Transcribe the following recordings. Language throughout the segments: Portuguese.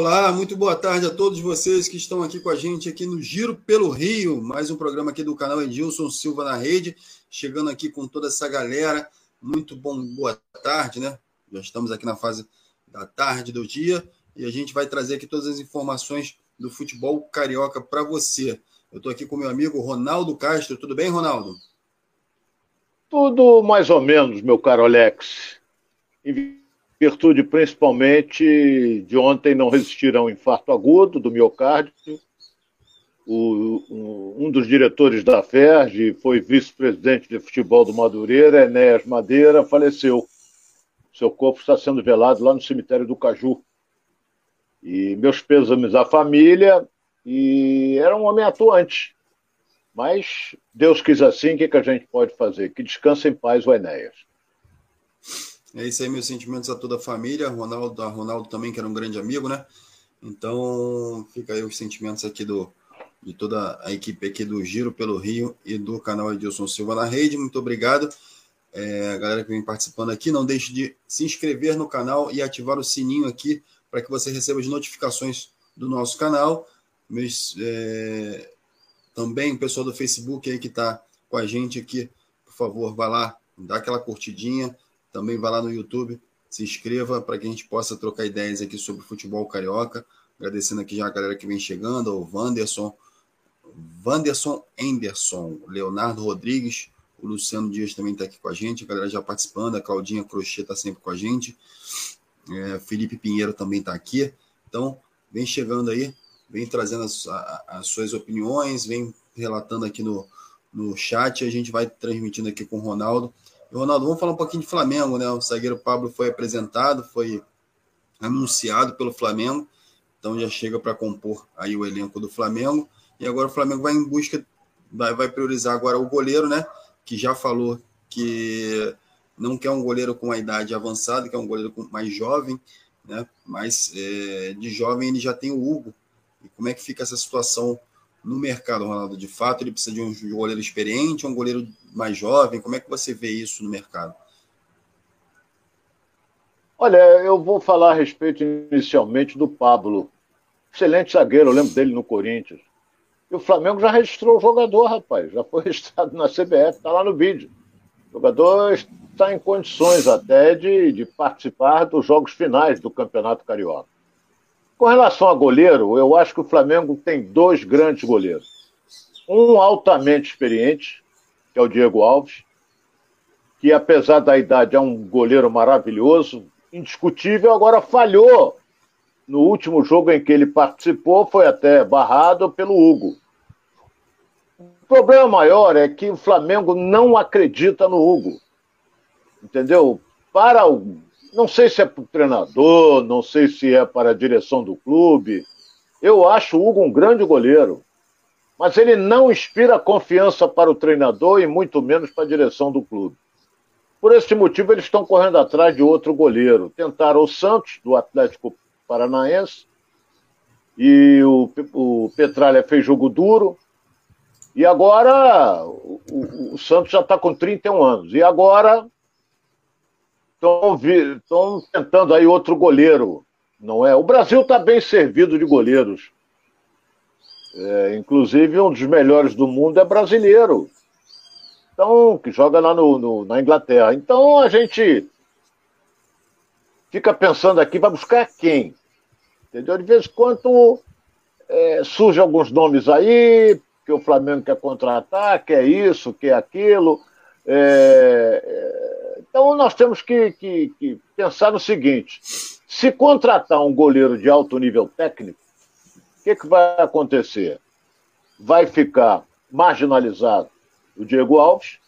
Olá, muito boa tarde a todos vocês que estão aqui com a gente aqui no Giro pelo Rio, mais um programa aqui do canal Edilson Silva na Rede, chegando aqui com toda essa galera. Muito bom, boa tarde, né? Já estamos aqui na fase da tarde do dia e a gente vai trazer aqui todas as informações do futebol carioca para você. Eu estou aqui com meu amigo Ronaldo Castro. Tudo bem, Ronaldo? Tudo mais ou menos, meu caro Alex virtude principalmente de ontem não resistir a um infarto agudo do miocárdio. O, um, um, dos diretores da FERJ foi vice-presidente de futebol do Madureira, Enéas Madeira, faleceu. Seu corpo está sendo velado lá no cemitério do Caju. E meus pêsames à família, e era um homem atuante. Mas Deus quis assim, o que, que a gente pode fazer? Que descanse em paz o Enéas. É isso aí, meus sentimentos a toda a família. Ronaldo, a Ronaldo também, que era um grande amigo, né? Então, fica aí os sentimentos aqui do, de toda a equipe aqui do Giro pelo Rio e do canal Edilson Silva na rede. Muito obrigado. É, a galera que vem participando aqui, não deixe de se inscrever no canal e ativar o sininho aqui para que você receba as notificações do nosso canal. Meus, é, também o pessoal do Facebook aí que está com a gente aqui, por favor, vá lá, dá aquela curtidinha, também vá lá no YouTube, se inscreva para que a gente possa trocar ideias aqui sobre futebol carioca. Agradecendo aqui já a galera que vem chegando, o Wanderson, Wanderson Anderson, Leonardo Rodrigues, o Luciano Dias também está aqui com a gente, a galera já participando, a Claudinha Crochê está sempre com a gente, é, Felipe Pinheiro também está aqui. Então, vem chegando aí, vem trazendo as, as, suas opiniões, vem relatando aqui no, no chat, a gente vai transmitindo aqui com o Ronaldo. Ronaldo, vamos falar um pouquinho de Flamengo, né? O zagueiro Pablo foi apresentado, foi anunciado pelo Flamengo, então já chega para compor aí o elenco do Flamengo. E agora o Flamengo vai em busca, vai, vai priorizar agora o goleiro, né? Que já falou que não quer um goleiro com a idade avançada, quer um goleiro mais jovem, né? Mas é, de jovem ele já tem o Hugo. E como é que fica essa situação no mercado, Ronaldo? De fato, ele precisa de um goleiro experiente, um goleiro mais jovem? Como é que você vê isso no mercado? Olha, eu vou falar a respeito inicialmente do Pablo. Excelente zagueiro, eu lembro dele no Corinthians. E o Flamengo já registrou o jogador, rapaz. Já foi registrado na CBF, está lá no vídeo. O jogador está em condições até de, de participar dos jogos finais do Campeonato Carioca. Com relação a goleiro, eu acho que o Flamengo tem dois grandes goleiros. Um altamente experiente, que é o Diego Alves, que apesar da idade é um goleiro maravilhoso, indiscutível, agora falhou no último jogo em que ele participou, foi até barrado pelo Hugo. O problema maior é que o Flamengo não acredita no Hugo. Entendeu? Para o. Não sei se é para o treinador, não sei se é para a direção do clube. Eu acho o Hugo um grande goleiro mas ele não inspira confiança para o treinador e muito menos para a direção do clube. Por esse motivo, eles estão correndo atrás de outro goleiro. Tentaram o Santos, do Atlético Paranaense, e o, o Petralha fez jogo duro, e agora o, o, o Santos já está com 31 anos. E agora estão tentando aí outro goleiro, não é? O Brasil está bem servido de goleiros. É, inclusive, um dos melhores do mundo é brasileiro. Então, que joga lá no, no, na Inglaterra. Então, a gente fica pensando aqui, vai buscar quem? Entendeu? De vez em quando é, surgem alguns nomes aí, que o Flamengo quer contratar, quer isso, quer aquilo. É, é, então, nós temos que, que, que pensar no seguinte: se contratar um goleiro de alto nível técnico, o que, que vai acontecer? Vai ficar marginalizado o Diego Alves,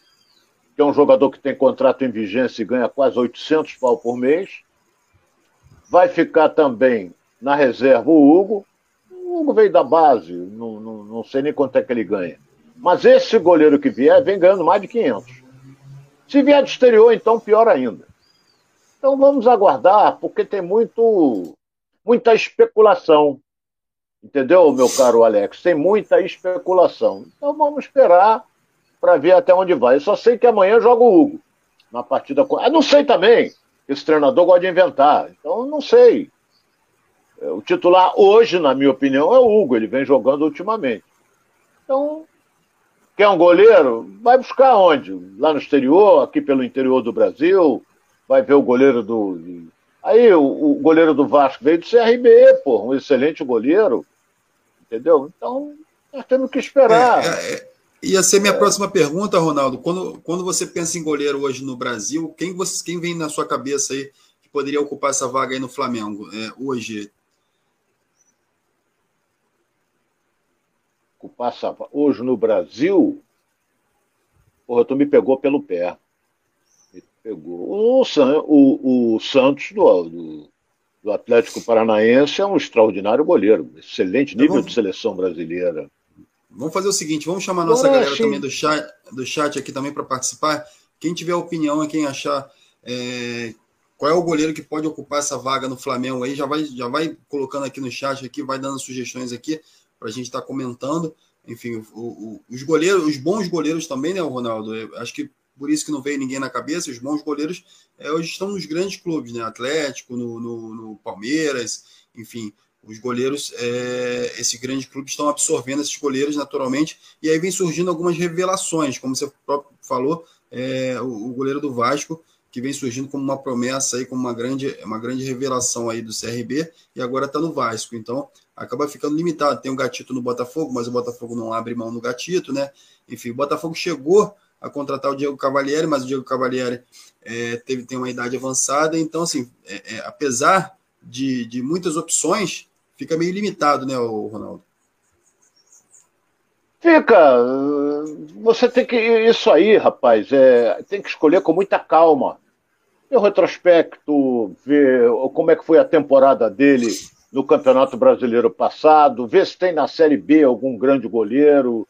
que é um jogador que tem contrato em vigência e ganha quase 800 pau por mês. Vai ficar também na reserva o Hugo. O Hugo veio da base, não, não, não sei nem quanto é que ele ganha. Mas esse goleiro que vier vem ganhando mais de 500. Se vier de exterior, então pior ainda. Então vamos aguardar, porque tem muito, muita especulação. Entendeu, meu caro Alex? Tem muita especulação. Então vamos esperar para ver até onde vai. Eu só sei que amanhã joga o Hugo na partida. Ah, não sei também. Esse treinador gosta de inventar. Então não sei. O titular hoje, na minha opinião, é o Hugo, ele vem jogando ultimamente. Então, quer um goleiro? Vai buscar onde? Lá no exterior, aqui pelo interior do Brasil, vai ver o goleiro do. Aí o, o goleiro do Vasco veio do CRB, pô, um excelente goleiro. Entendeu? Então, nós temos que esperar. É, é, é. Ia ser minha é. próxima pergunta, Ronaldo. Quando, quando você pensa em goleiro hoje no Brasil, quem, você, quem vem na sua cabeça aí que poderia ocupar essa vaga aí no Flamengo é, hoje? Ocupar essa hoje no Brasil? Porra, tu me pegou pelo pé. Me pegou. O, o, o Santos do, do, do, Atlético Paranaense é um extraordinário goleiro. Excelente nível então, de seleção brasileira. Vamos fazer o seguinte, vamos chamar a nossa Agora, galera sim. também do chat, do chat aqui também para participar. Quem tiver opinião, quem achar é, qual é o goleiro que pode ocupar essa vaga no Flamengo aí, já vai, já vai colocando aqui no chat aqui, vai dando sugestões aqui para a gente estar tá comentando. Enfim, o, o, os goleiros, os bons goleiros também, né, Ronaldo? Eu acho que por isso que não veio ninguém na cabeça. Os bons goleiros é, hoje estão nos grandes clubes, né? Atlético, no, no, no Palmeiras, enfim, os goleiros, é, esses grandes clubes estão absorvendo esses goleiros naturalmente, e aí vem surgindo algumas revelações, como você próprio falou, é, o, o, goleiro do Vasco, que vem surgindo como uma promessa aí, como uma grande, uma grande revelação aí do CRB, e agora está no Vasco. Então, acaba ficando limitado. Tem o um gatito no Botafogo, mas o Botafogo não abre mão no gatito, né? Enfim, o Botafogo chegou a contratar o Diego Cavalieri, mas o Diego Cavalieri é, teve, tem uma idade avançada, então, assim, é, é, apesar de, de muitas opções, fica meio limitado, né, o Ronaldo? Fica. Você tem que. Isso aí, rapaz, é, tem que escolher com muita calma. O retrospecto, ver como é que foi a temporada dele no Campeonato Brasileiro passado, ver se tem na Série B algum grande goleiro,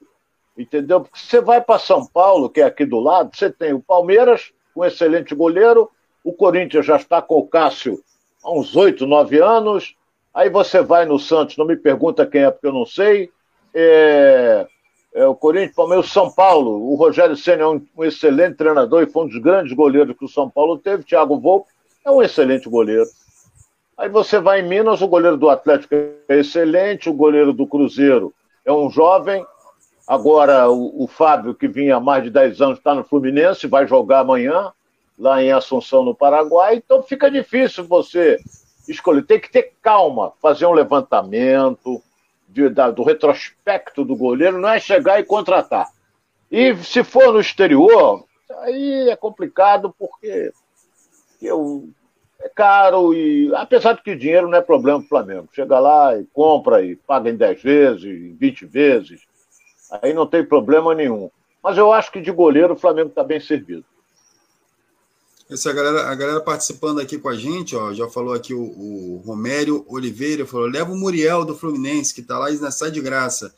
entendeu? Porque você vai para São Paulo, que é aqui do lado, você tem o Palmeiras, um excelente goleiro, o Corinthians já está com o Cássio há uns oito, nove anos, Aí você vai no Santos, não me pergunta quem é, porque eu não sei. É, é o Corinthians, Palmeiras, São Paulo. O Rogério Senna é um, um, excelente treinador e foi um dos grandes goleiros que o São Paulo teve. Thiago Volpe é um excelente goleiro. Aí você vai em Minas, o goleiro do Atlético é excelente, o goleiro do Cruzeiro é um jovem. Agora o, o Fábio, que vinha há mais de 10 anos, está no Fluminense, vai jogar amanhã, lá em Assunção, no Paraguai. Então fica difícil você escolher. Tem que ter calma, fazer um levantamento de, da, do retrospecto do goleiro, não é chegar e contratar. E se for no exterior, aí é complicado porque eu, é caro e apesar de que dinheiro não é problema para o Flamengo. Chega lá e compra e paga em 10 vezes, em 20 vezes, aí não tem problema nenhum. Mas eu acho que de goleiro o Flamengo está bem servido. Essa galera, a galera participando aqui com a gente, ó, já falou aqui o, o Romério Oliveira, falou: leva o Muriel do Fluminense, que está lá e sai de graça.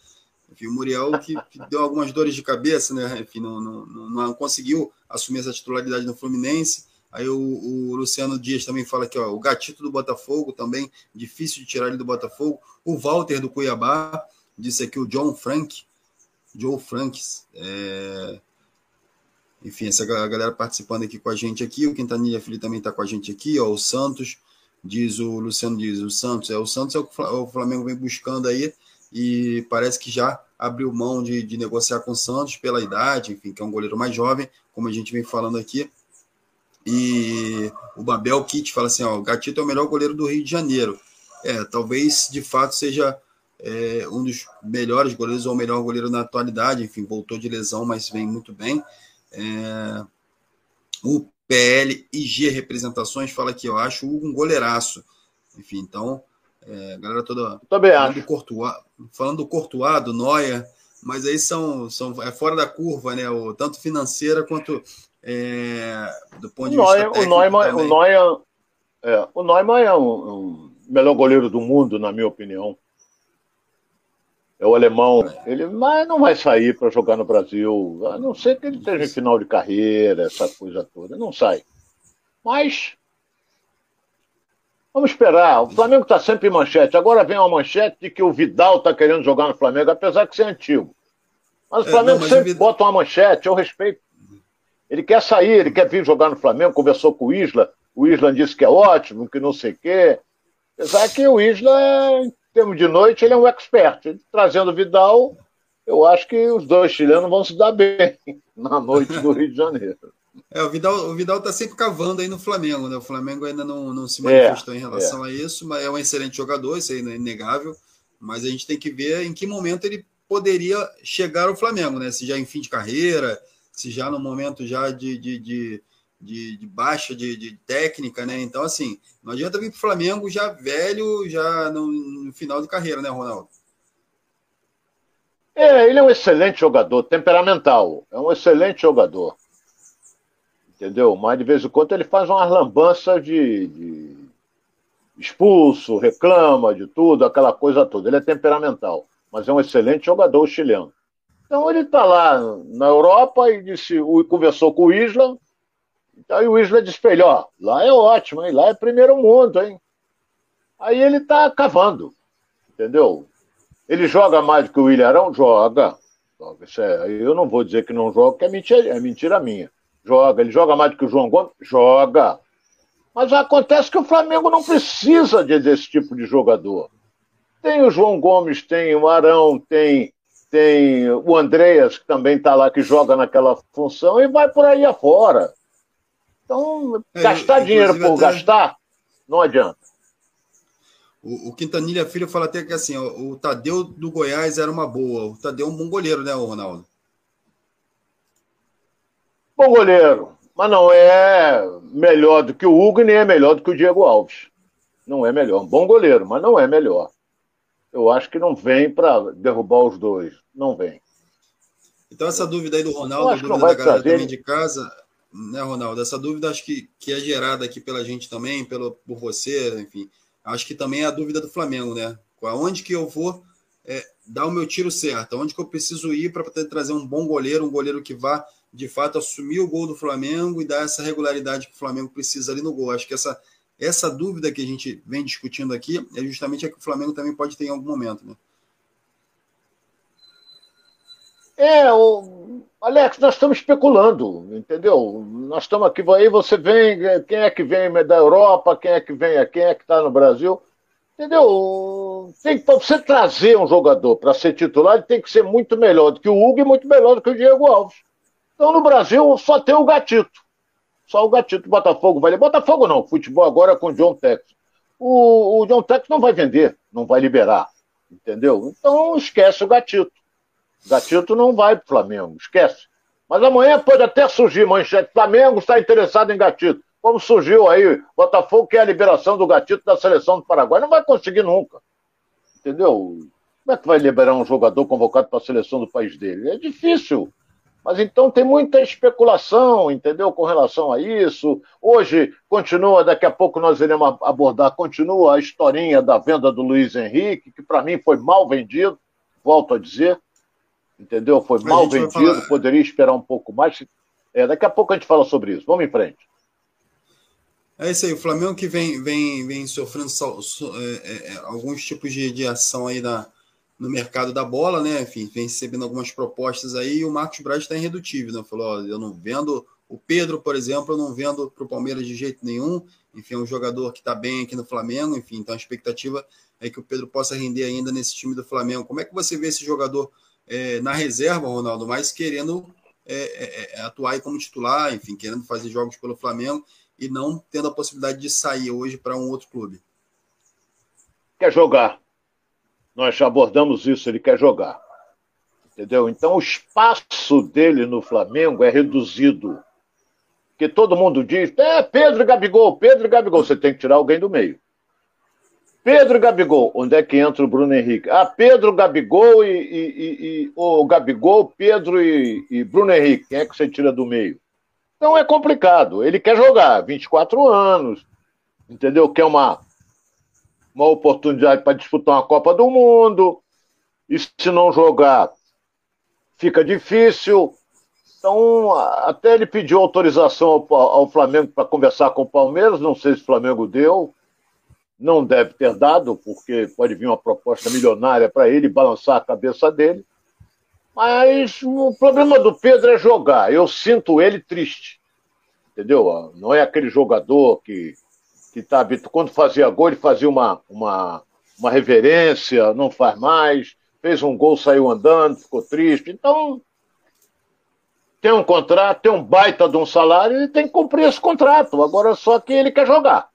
Enfim, o Muriel que, que, deu algumas dores de cabeça, né? Enfim, não, não, não, conseguiu assumir essa titularidade no Fluminense. Aí o, o, Luciano Dias também fala aqui, ó, o gatito do Botafogo também, difícil de tirar ele do Botafogo. O Walter do Cuiabá, disse aqui o John Frank, Joe Franks, é, enfim, essa galera participando aqui com a gente aqui. O Quintanilha Filho também está com a gente aqui. Ó, o Santos, diz o Luciano, diz o Santos. É, o Santos é o que o Flamengo vem buscando aí e parece que já abriu mão de, de negociar com o Santos pela idade, enfim, que é um goleiro mais jovem, como a gente vem falando aqui. E o Babel Kit fala assim: ó, o Gatito é o melhor goleiro do Rio de Janeiro. É, talvez de fato seja é, um dos melhores goleiros ou o melhor goleiro na atualidade. Enfim, voltou de lesão, mas vem muito bem. É, o PL IG Representações fala que eu acho um goleiraço. Enfim, então, é, galera toda. Também falando acho. Do Courtois, falando do Courtois, do Noia, mas aí são, são é fora da curva, né? O, tanto financeira quanto é, do ponto de Neuer, vista técnico. O Neumann, o Neuer, é, o Neumann é um, um melhor goleiro do mundo, na minha opinião é o alemão. Ele mas não vai sair para jogar no Brasil, a não ser que ele esteja em final de carreira, essa coisa toda. Não sai. Mas vamos esperar. O Flamengo está sempre em manchete. Agora vem uma manchete de que o Vidal está querendo jogar no Flamengo, apesar de ser antigo. Mas o é, Flamengo é, não, sempre Vidal... bota uma manchete, eu respeito. Ele quer sair, ele quer vir jogar no Flamengo, conversou com o Isla. O Isla disse que é ótimo, que não sei o quê. Apesar que o Isla, em termos de noite, ele é um expert. Trazendo o Vidal, eu acho que os dois chilenos vão se dar bem na noite do Rio de Janeiro. É, o Vidal, o Vidal tá sempre cavando aí no Flamengo, né? O Flamengo ainda não, não se manifestou é, em relação é. a isso, mas é um excelente jogador, isso aí é inegável. Mas a gente tem que ver em que momento ele poderia chegar ao Flamengo, né? Se já em fim de carreira, se já no momento já de, de, de, de, de baixa de, de, técnica, né? Então, assim, não adianta vir para o Flamengo já velho, já no, no final de carreira, né, Ronaldo? É, ele é um excelente jogador, temperamental. É um excelente jogador. Entendeu? Mas de vez em quando ele faz uma lambança de, de expulso, reclama de tudo, aquela coisa toda. Ele é temperamental, mas é um excelente jogador chileno. Então ele está lá na Europa e disse, conversou com o Isla. Então aí o Isla disse para ele, ó, lá é ótimo, hein? lá é primeiro mundo, hein? Aí ele está cavando, entendeu? Ele joga mais do que o Ilharão? Joga. joga. É, eu não vou dizer que não joga, porque é mentira, é mentira minha. Joga. Ele joga mais do que o João Gomes? Joga. Mas acontece que o Flamengo não precisa de, desse tipo de jogador. Tem o João Gomes, tem o Arão, tem, tem o Andreas, que também está lá, que joga naquela função, e vai por aí afora. Então, é, gastar dinheiro por até... gastar, não adianta. O, o Quintanilha Filho fala até que assim, o, o Tadeu do Goiás era uma boa. O Tadeu é um bom goleiro, né, Ronaldo? Bom goleiro, mas não é melhor do que o Hugo nem é melhor do que o Diego Alves. Não é melhor. Um bom goleiro, mas não é melhor. Eu acho que não vem para derrubar os dois. Não vem. Então, essa dúvida aí do Ronaldo, dúvida da galera também de casa, né, Ronaldo? Essa dúvida acho que, que é gerada aqui pela gente também, pelo, por você, enfim. Acho que também é a dúvida do Flamengo, né? Aonde que eu vou é, dar o meu tiro certo? Aonde que eu preciso ir para trazer um bom goleiro, um goleiro que vá de fato assumir o gol do Flamengo e dar essa regularidade que o Flamengo precisa ali no gol. Acho que essa, essa dúvida que a gente vem discutindo aqui é justamente a que o Flamengo também pode ter em algum momento, né? É, o... Alex, nós estamos especulando, entendeu? Nós estamos aqui, aí você vem, quem é que vem da Europa, quem é que vem, quem é que está no Brasil, entendeu? Tem que você trazer um jogador para ser titular, ele tem que ser muito melhor do que o Hugo e muito melhor do que o Diego Alves. Então no Brasil só tem o gatito. Só o gatito. Botafogo vai. Botafogo não. Futebol agora é com o John Tex. O, o John Tex não vai vender, não vai liberar. Entendeu? Então esquece o gatito. Gatito não vai para o Flamengo, esquece. Mas amanhã pode até surgir manchete. Flamengo está interessado em gatito. Como surgiu aí, Botafogo quer a liberação do gatito da seleção do Paraguai. Não vai conseguir nunca. Entendeu? Como é que vai liberar um jogador convocado para a seleção do país dele? É difícil. Mas então tem muita especulação, entendeu, com relação a isso. Hoje continua, daqui a pouco nós iremos abordar, continua a historinha da venda do Luiz Henrique, que para mim foi mal vendido, volto a dizer, entendeu? Foi a mal vendido, falar... poderia esperar um pouco mais. É, daqui a pouco a gente fala sobre isso. Vamos em frente. É isso aí, o Flamengo que vem, vem, vem sofrendo é, é, é, alguns tipos de, de ação aí na, no mercado da bola, né? Enfim, vem recebendo algumas propostas aí e o Marcos Braz está irredutível, né? Falou: ó, eu não vendo o Pedro, por exemplo, eu não vendo para o Palmeiras de jeito nenhum. Enfim, é um jogador que está bem aqui no Flamengo. Enfim, então a expectativa é que o Pedro possa render ainda nesse time do Flamengo. Como é que você vê esse jogador é, na reserva, Ronaldo, mas querendo é, é, é atuar como titular, enfim, querendo fazer jogos pelo Flamengo e não tendo a possibilidade de sair hoje para um outro clube? Quer jogar, nós já abordamos isso, ele quer jogar. Entendeu? Então o espaço dele no Flamengo é reduzido. Porque todo mundo diz, é Pedro e Gabigol, Pedro e Gabigol, você tem que tirar alguém do meio. Pedro e Gabigol, onde é que entra o Bruno Henrique? Ah, Pedro, Gabigol e, e, e, e o Gabigol, Pedro e, e Bruno Henrique, quem é que você tira do meio? Então é complicado. Ele quer jogar, 24 anos, entendeu? Quer uma uma oportunidade para disputar uma Copa do Mundo, e se não jogar, fica difícil. Então, até ele pediu autorização ao, ao Flamengo para conversar com o Palmeiras, não sei se o Flamengo deu, não deve ter dado, porque pode vir uma proposta milionária para ele balançar a cabeça dele. Mas o problema do Pedro é jogar. Eu sinto ele triste. Entendeu? Não é aquele jogador que que tá, quando fazia gol, ele fazia uma, uma, uma reverência, não faz mais, fez um gol, saiu andando, ficou triste. Então, tem um contrato, tem um baita de um salário, ele tem que cumprir esse contrato. Agora só que ele quer jogar.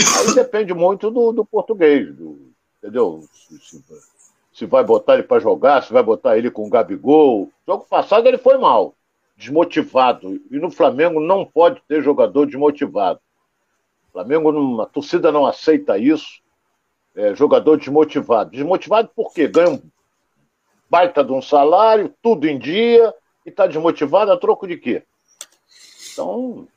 Aí depende muito do, do português, do, entendeu? Se, se, se, vai botar ele para jogar, se vai botar ele com o Gabigol. Jogo passado ele foi mal, desmotivado. E no Flamengo não pode ter jogador desmotivado. O Flamengo, a torcida não aceita isso. É, jogador desmotivado. Desmotivado por quê? Ganha um baita de um salário, tudo em dia e está desmotivado a troco de quê? Então,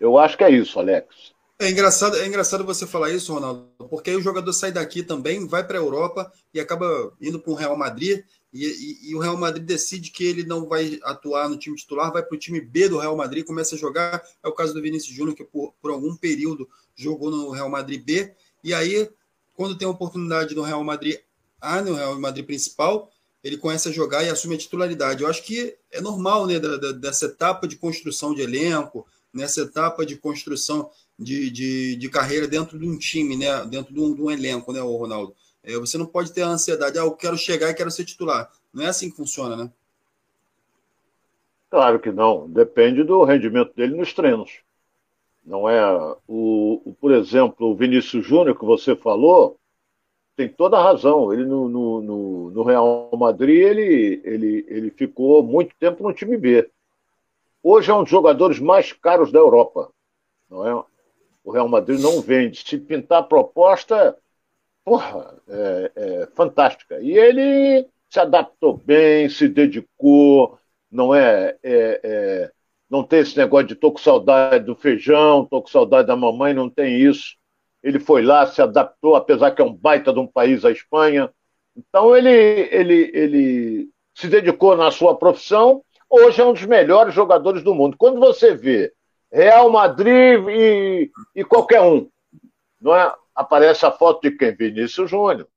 eu acho que é isso, Alex. É engraçado, é engraçado você falar isso, Ronaldo, porque aí o jogador sai daqui também, vai para a Europa e acaba indo para o Real Madrid, e, e, e, o Real Madrid decide que ele não vai atuar no time titular, vai para o time B do Real Madrid, começa a jogar. É o caso do Vinícius Júnior, que por, por algum período jogou no Real Madrid B, e aí, quando tem a oportunidade no Real Madrid A, no Real Madrid principal, ele começa a jogar e assume a titularidade. Eu acho que é normal, né, da, da, dessa etapa de construção de elenco, nessa etapa de construção de, de, de, carreira dentro de um time, né, dentro de um, de um elenco, né, o Ronaldo. É, você não pode ter a ansiedade, ah, eu quero chegar e quero ser titular. Não é assim que funciona, né? Claro que não. Depende do rendimento dele nos treinos. Não é o, o por exemplo, o Vinícius Júnior que você falou, tem toda a razão. Ele no, no, no, no, Real Madrid ele, ele, ele ficou muito tempo no time B. Hoje é um dos jogadores mais caros da Europa. Não é? O Real Madrid não vende. Se pintar a proposta, porra, é, é fantástica. E ele se adaptou bem, se dedicou, não é, é, é não tem esse negócio de tô com saudade do feijão, tô com saudade da mamãe, não tem isso ele foi lá, se adaptou, apesar que é um baita de um país, a Espanha. Então ele, ele, ele se dedicou na sua profissão, hoje é um dos melhores jogadores do mundo. Quando você vê Real Madrid e, e qualquer um, não é? aparece a foto de quem? Vinícius Júnior.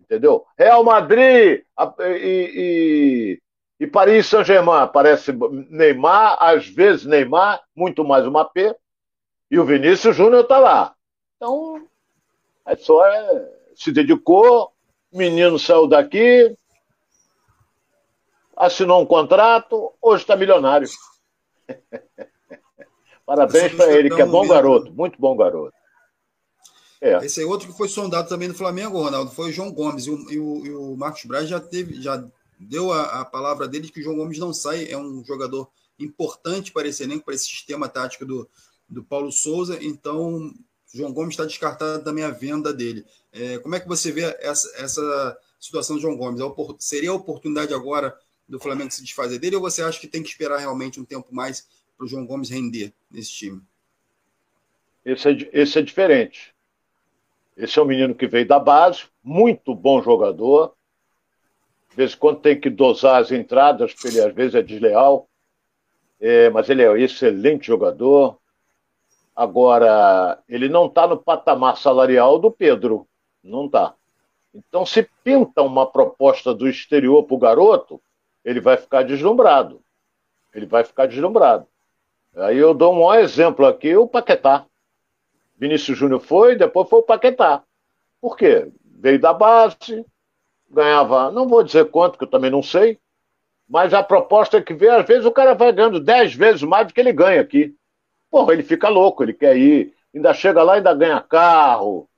Entendeu? Real Madrid e, e, e Paris Saint-Germain, aparece Neymar, às vezes Neymar, muito mais uma P, e o Vinícius Júnior está lá. Então, é só é, se dedicou, menino saiu daqui, assinou um contrato, hoje está milionário. Parabéns para ele, que é bom garoto, muito bom garoto. É. Esse é outro que foi sondado também no Flamengo, Ronaldo, foi o João Gomes. E o, e o, e o Marcos Braz já teve, já deu a, a, palavra dele de que o João Gomes não sai, é um jogador importante para esse elenco, para esse sistema tático do, do Paulo Souza. Então, João Gomes está descartado também a venda dele. É, como é que você vê essa, essa situação do João Gomes? É seria a oportunidade agora do Flamengo se desfazer dele ou você acha que tem que esperar realmente um tempo mais para o João Gomes render nesse time? Esse é, esse é diferente. Esse é um menino que veio da base, muito bom jogador. De vez em quando tem que dosar as entradas, porque ele às vezes é desleal. É, mas ele é um excelente jogador, Agora, ele não está no patamar salarial do Pedro. Não está. Então, se pinta uma proposta do exterior para o garoto, ele vai ficar deslumbrado. Ele vai ficar deslumbrado. Aí eu dou um exemplo aqui, o Paquetá. Vinícius Júnior foi, depois foi o Paquetá. Por quê? Veio da base, ganhava, não vou dizer quanto, que eu também não sei, mas a proposta é que vê, às vezes o cara vai ganhando 10 vezes mais do que ele ganha aqui. Porra, ele fica louco, ele quer ir. Ainda chega lá, ainda ganha carro.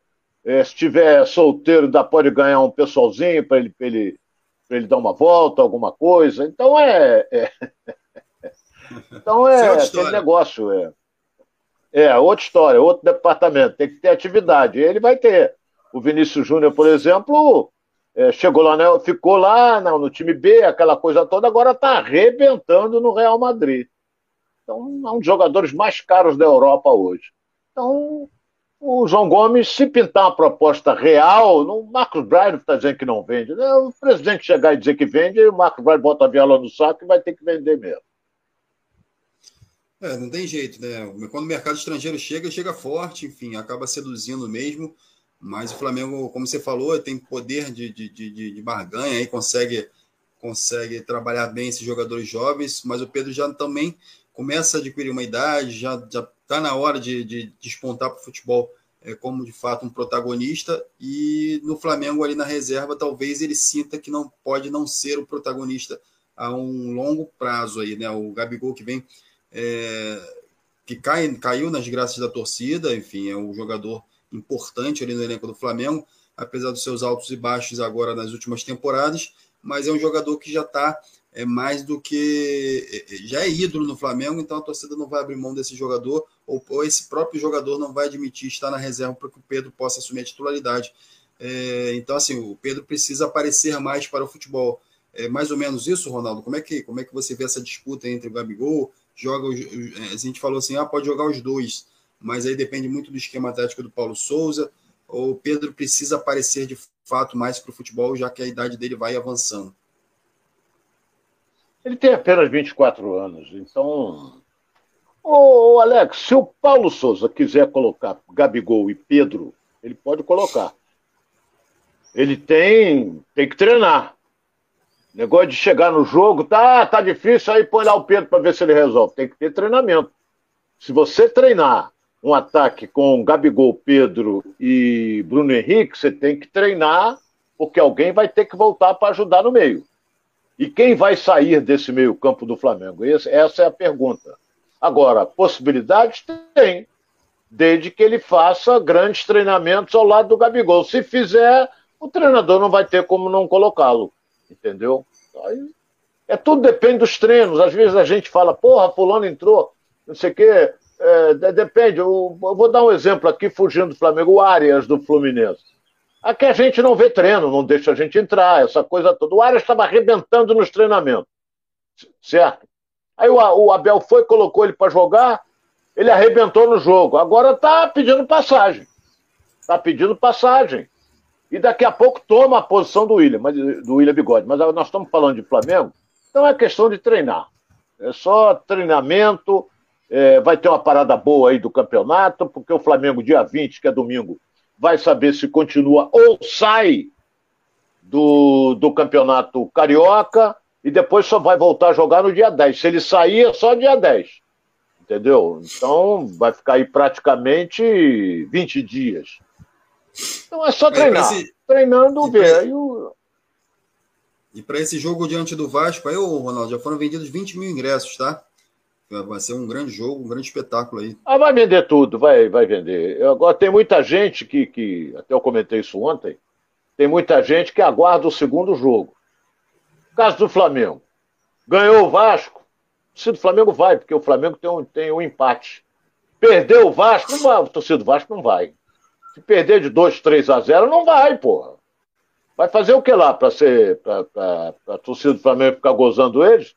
É, se tiver solteiro, ainda pode ganhar um pessoalzinho para ele, ele, ele dar uma volta, alguma coisa. Então é. é... então é, é aquele negócio. É, é outra história, outro departamento. Tem que ter atividade. Ele vai ter. O Vinícius Júnior, por exemplo, é, chegou lá, né, ficou lá no, no time B, aquela coisa toda, agora está arrebentando no Real Madrid. Então, é um dos jogadores mais caros da Europa hoje. Então, o João Gomes, se pintar uma proposta real, o Marcos Braz está dizendo que não vende. Né? O presidente chegar e dizer que vende, o Marcos Braz bota a viola no saco e vai ter que vender mesmo. É, não tem jeito, né? Quando o mercado estrangeiro chega, chega forte, enfim, acaba seduzindo mesmo. Mas o Flamengo, como você falou, tem poder de, de, de, de barganha aí, consegue, consegue trabalhar bem esses jogadores jovens. Mas o Pedro já também começa a adquirir uma idade, já está na hora de, de despontar para o futebol é, como de fato um protagonista, e no Flamengo, ali na reserva, talvez ele sinta que não pode não ser o protagonista a um longo prazo aí, né? O Gabigol que vem. É, que cai, caiu nas graças da torcida, enfim, é um jogador importante ali no elenco do Flamengo, apesar dos seus altos e baixos agora nas últimas temporadas, mas é um jogador que já está é mais do que é, é, já é ídolo no Flamengo, então a torcida não vai abrir mão desse jogador, ou, ou esse próprio jogador não vai admitir estar na reserva para que o Pedro possa assumir a titularidade. É, então, assim, o Pedro precisa aparecer mais para o futebol. É mais ou menos isso, Ronaldo? Como é que, como é que você vê essa disputa entre o Gabigol? Joga, a gente falou assim, ah, pode jogar os dois, mas aí depende muito do esquema tático do Paulo Souza. Ou o Pedro precisa aparecer de fato mais para o futebol, já que a idade dele vai avançando? Ele tem apenas 24 anos, então. Ô, Alex, se o Paulo Souza quiser colocar Gabigol e Pedro, ele pode colocar. Ele tem, tem que treinar. Negócio de chegar no jogo, tá, tá difícil, aí põe lá o Pedro para ver se ele resolve. Tem que ter treinamento. Se você treinar um ataque com Gabigol, Pedro e Bruno Henrique, você tem que treinar, porque alguém vai ter que voltar para ajudar no meio. E quem vai sair desse meio-campo do Flamengo? Essa é a pergunta. Agora, possibilidades tem, desde que ele faça grandes treinamentos ao lado do Gabigol. Se fizer, o treinador não vai ter como não colocá-lo. Entendeu? Aí, é tudo depende dos treinos. Às vezes a gente fala, porra, fulano entrou, não sei o quê. É, depende. Eu, eu vou dar um exemplo aqui, fugindo do Flamengo, o Arias do Fluminense. Aqui a gente não vê treino, não deixa a gente entrar, essa coisa toda. O Arias estava arrebentando nos treinamentos, certo? Aí o, o Abel foi, colocou ele para jogar, ele arrebentou no jogo. Agora está pedindo passagem. Está pedindo passagem. E daqui a pouco toma a posição do William, mas, do William Bigode. Mas nós estamos falando de Flamengo, então é questão de treinar. É só treinamento. É, vai ter uma parada boa aí do campeonato, porque o Flamengo, dia 20, que é domingo, vai saber se continua ou sai do, do campeonato carioca e depois só vai voltar a jogar no dia 10. Se ele sair, é só dia 10. Entendeu? Então vai ficar aí praticamente 20 dias. Então é só treinar. Esse... Treinando, ver. Aí o... E para esse jogo diante do Vasco, aí, ô, Ronaldo, já foram vendidos 20 mil ingressos, tá? Vai ser um grande jogo, um grande espetáculo aí. Ah, vai vender tudo, vai, vai vender. Agora tem muita gente que, que, até eu comentei isso ontem, tem muita gente que aguarda o segundo jogo. Caso do Flamengo. Ganhou o Vasco, o torcida do Flamengo vai, porque o Flamengo tem um, tem um empate. Perdeu o Vasco, não vai, o torcida do Vasco não vai. Se perder de 2, 3 a 0, não vai, porra. Vai fazer o que lá para ser a torcida do Flamengo ficar gozando eles?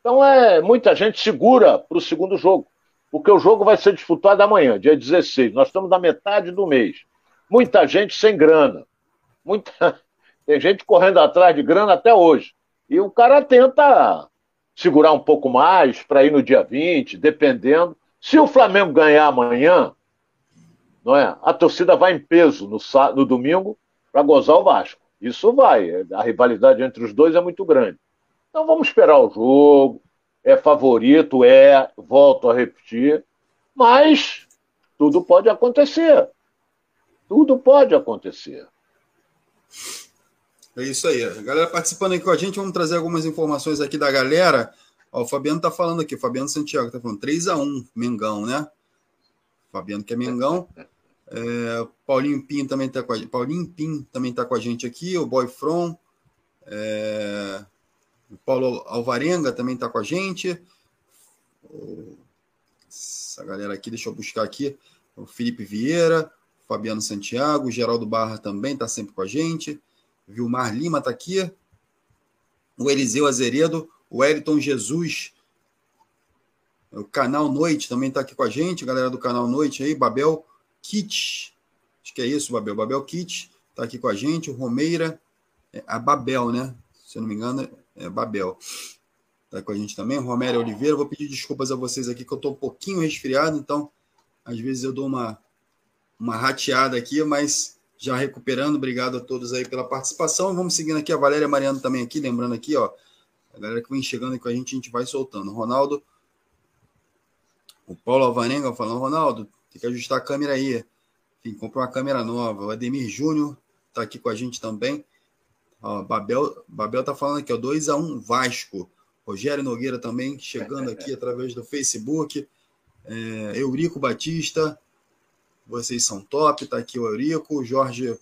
Então é muita gente segura para o segundo jogo, porque o jogo vai ser disputado amanhã, dia 16. Nós estamos na metade do mês. Muita gente sem grana. Muita... Tem gente correndo atrás de grana até hoje. E o cara tenta segurar um pouco mais para ir no dia 20, dependendo. Se o Flamengo ganhar amanhã, não é? A torcida vai em peso no, no domingo para gozar o Vasco. Isso vai. A rivalidade entre os dois é muito grande. Então vamos esperar o jogo. É favorito, é, volto a repetir, mas tudo pode acontecer. Tudo pode acontecer. É isso aí. A galera participando aqui com a gente, vamos trazer algumas informações aqui da galera. Ó, o Fabiano tá falando aqui, o Fabiano Santiago tá falando 3 a 1 Mengão, né? Fabiano que é Mengão. É, Paulinho Pim também tá com a gente. Paulinho Pim também tá com a gente aqui, o Boy From. É, o Paulo Alvarenga também está com a gente. Essa galera aqui, deixa eu buscar aqui. O Felipe Vieira, Fabiano Santiago, Geraldo Barra também está sempre com a gente. Vilmar Lima está aqui. O Eliseu Azeredo, o Elton Jesus. O Canal Noite também está aqui com a gente. Galera do Canal Noite aí, Babel Kit. Acho que é isso, Babel. Babel Kit está aqui com a gente. O Romeira, é, a Babel, né? Se eu não me engano, é, Babel. Está com a gente também, Romério Oliveira. Vou pedir desculpas a vocês aqui, que eu estou um pouquinho resfriado, então às vezes eu dou uma, uma rateada aqui, mas já recuperando. Obrigado a todos aí pela participação. Vamos seguindo aqui, a Valéria Mariano também aqui, lembrando aqui, ó, a galera que vem chegando aí com a gente, a gente vai soltando. Ronaldo, O Paulo Alvarenga falando, Ronaldo, tem que ajustar a câmera aí. Enfim, comprou uma câmera nova. O Ademir Júnior está aqui com a gente também. Ó, Babel, Babel tá falando aqui, ó, 2x1 Vasco. Rogério Nogueira também chegando aqui através do Facebook. É, Eurico Batista, vocês são top, tá aqui o Eurico, Jorge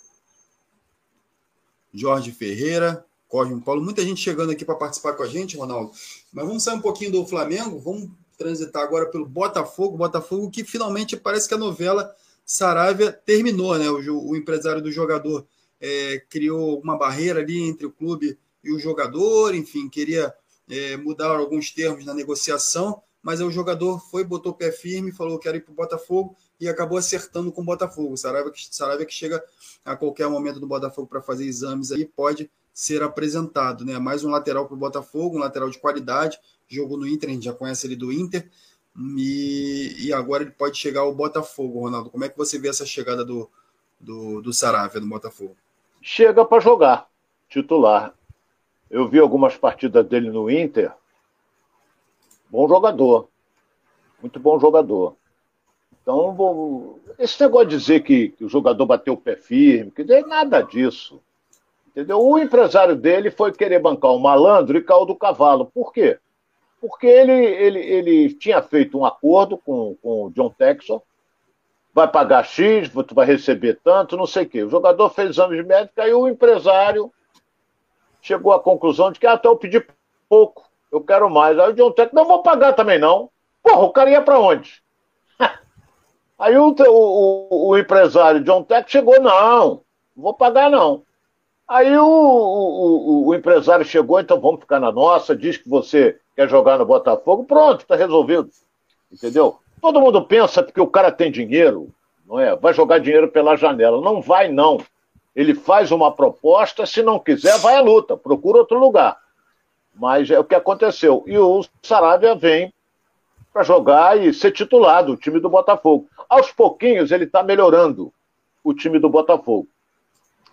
Jorge Ferreira, Cosme Paulo, muita gente chegando aqui para participar com a gente, Ronaldo. Mas vamos sair um pouquinho do Flamengo, vamos transitar agora pelo Botafogo, Botafogo que finalmente parece que a novela Saravia terminou, né? O, o empresário do jogador é, criou uma barreira ali entre o clube e o jogador, enfim, queria é, mudar alguns termos na negociação, mas o jogador foi, botou o pé firme, falou que quero ir para o Botafogo e acabou acertando com o Botafogo. Saravia, Saravia que chega a qualquer momento do Botafogo para fazer exames aí, pode ser apresentado, né? Mais um lateral para o Botafogo, um lateral de qualidade, jogou no Inter, a gente já conhece ele do Inter, e, e agora ele pode chegar ao Botafogo, Ronaldo. Como é que você vê essa chegada do, do, do Saravia no Botafogo? Chega para jogar, titular. Eu vi algumas partidas dele no Inter. Bom jogador. Muito bom jogador. Então, vou... esse negócio de dizer que, que, o jogador bateu o pé firme, que é nada disso. Entendeu? O empresário dele foi querer bancar o malandro e caiu do cavalo. Por quê? Porque ele, ele, ele tinha feito um acordo com, com o John Texel, vai pagar X, tu vai receber tanto, não sei o quê. O jogador fez exame de médico, aí o empresário chegou à conclusão de que até ah, eu pedi pouco, eu quero mais. Aí o John Texel, não vou pagar também não. Porra, o cara ia para onde? Aí o, o, o empresário John Tech chegou, não, não vou pagar não. Aí o, o, o, empresário chegou, então vamos ficar na nossa, diz que você quer jogar no Botafogo, pronto, está resolvido. Entendeu? Todo mundo pensa porque o cara tem dinheiro, não é? Vai jogar dinheiro pela janela. Não vai, não. Ele faz uma proposta, se não quiser, vai à luta, procura outro lugar. Mas é o que aconteceu. E o Saravia vem para jogar e ser titular do time do Botafogo. Aos pouquinhos ele está melhorando o time do Botafogo.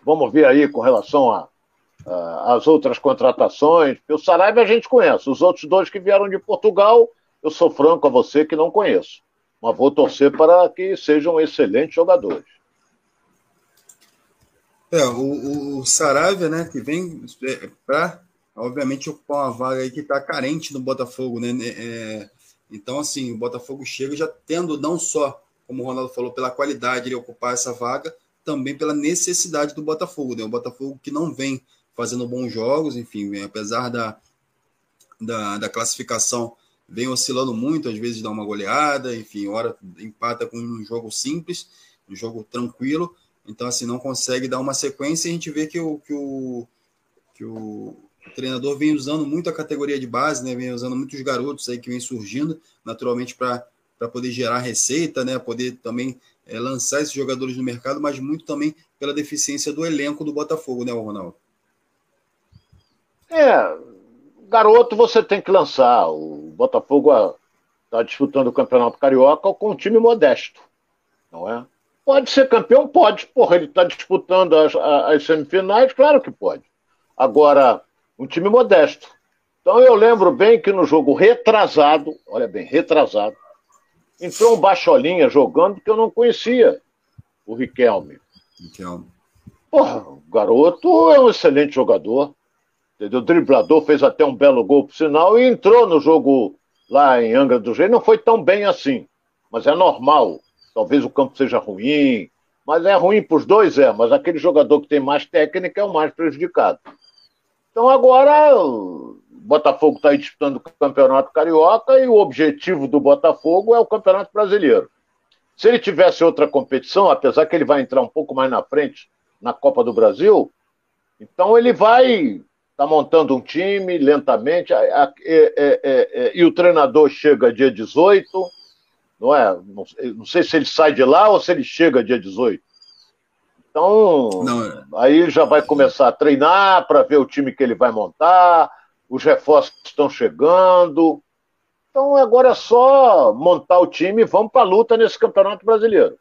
Vamos ver aí com relação às outras contratações. O Saraiva a gente conhece, os outros dois que vieram de Portugal, eu sou franco a você que não conheço. Mas vou torcer para que sejam excelentes jogadores. É, o, o né, que vem é, para, obviamente, ocupar uma vaga aí que está carente no Botafogo, né? É, então, assim, o Botafogo chega já tendo não só, como o Ronaldo falou, pela qualidade de ocupar essa vaga, também pela necessidade do Botafogo. Né? O Botafogo que não vem fazendo bons jogos, enfim, apesar da, da, da classificação, vem oscilando muito, às vezes dá uma goleada, enfim, hora empata com um jogo simples, um jogo tranquilo, então assim, não consegue dar uma sequência e a gente vê que o, que o, que o treinador vem usando muito a categoria de base, né? Vem usando muitos garotos aí que vem surgindo, naturalmente para poder gerar receita, né? Poder também é, lançar esses jogadores no mercado, mas muito também pela deficiência do elenco do Botafogo, né, Ronaldo? É, garoto você tem que lançar. O Botafogo está disputando o Campeonato Carioca com um time modesto, não é? Pode ser campeão? Pode. Porra, ele está disputando as, as semifinais? Claro que pode. Agora, um time modesto. Então eu lembro bem que no jogo retrasado, olha bem, retrasado, entrou um baixolinha jogando que eu não conhecia, o Riquelme. Riquelme. Porra, o garoto é um excelente jogador, entendeu? Driblador, fez até um belo gol por sinal e entrou no jogo lá em Angra do Rei. Não foi tão bem assim, mas é normal. Talvez o campo seja ruim, mas é ruim para os dois, é. Mas aquele jogador que tem mais técnica é o mais prejudicado. Então agora o Botafogo está disputando o Campeonato Carioca e o objetivo do Botafogo é o Campeonato Brasileiro. Se ele tivesse outra competição, apesar que ele vai entrar um pouco mais na frente na Copa do Brasil, então ele vai estar tá montando um time lentamente, é, é, é, e o treinador chega dia 18, não é? Não, não sei se ele sai de lá ou se ele chega dia 18. Então, Não. Aí já vai começar a treinar para ver o time que ele vai montar, os reforços estão chegando. Então agora é só montar o time e vamos para a luta nesse Campeonato Brasileiro.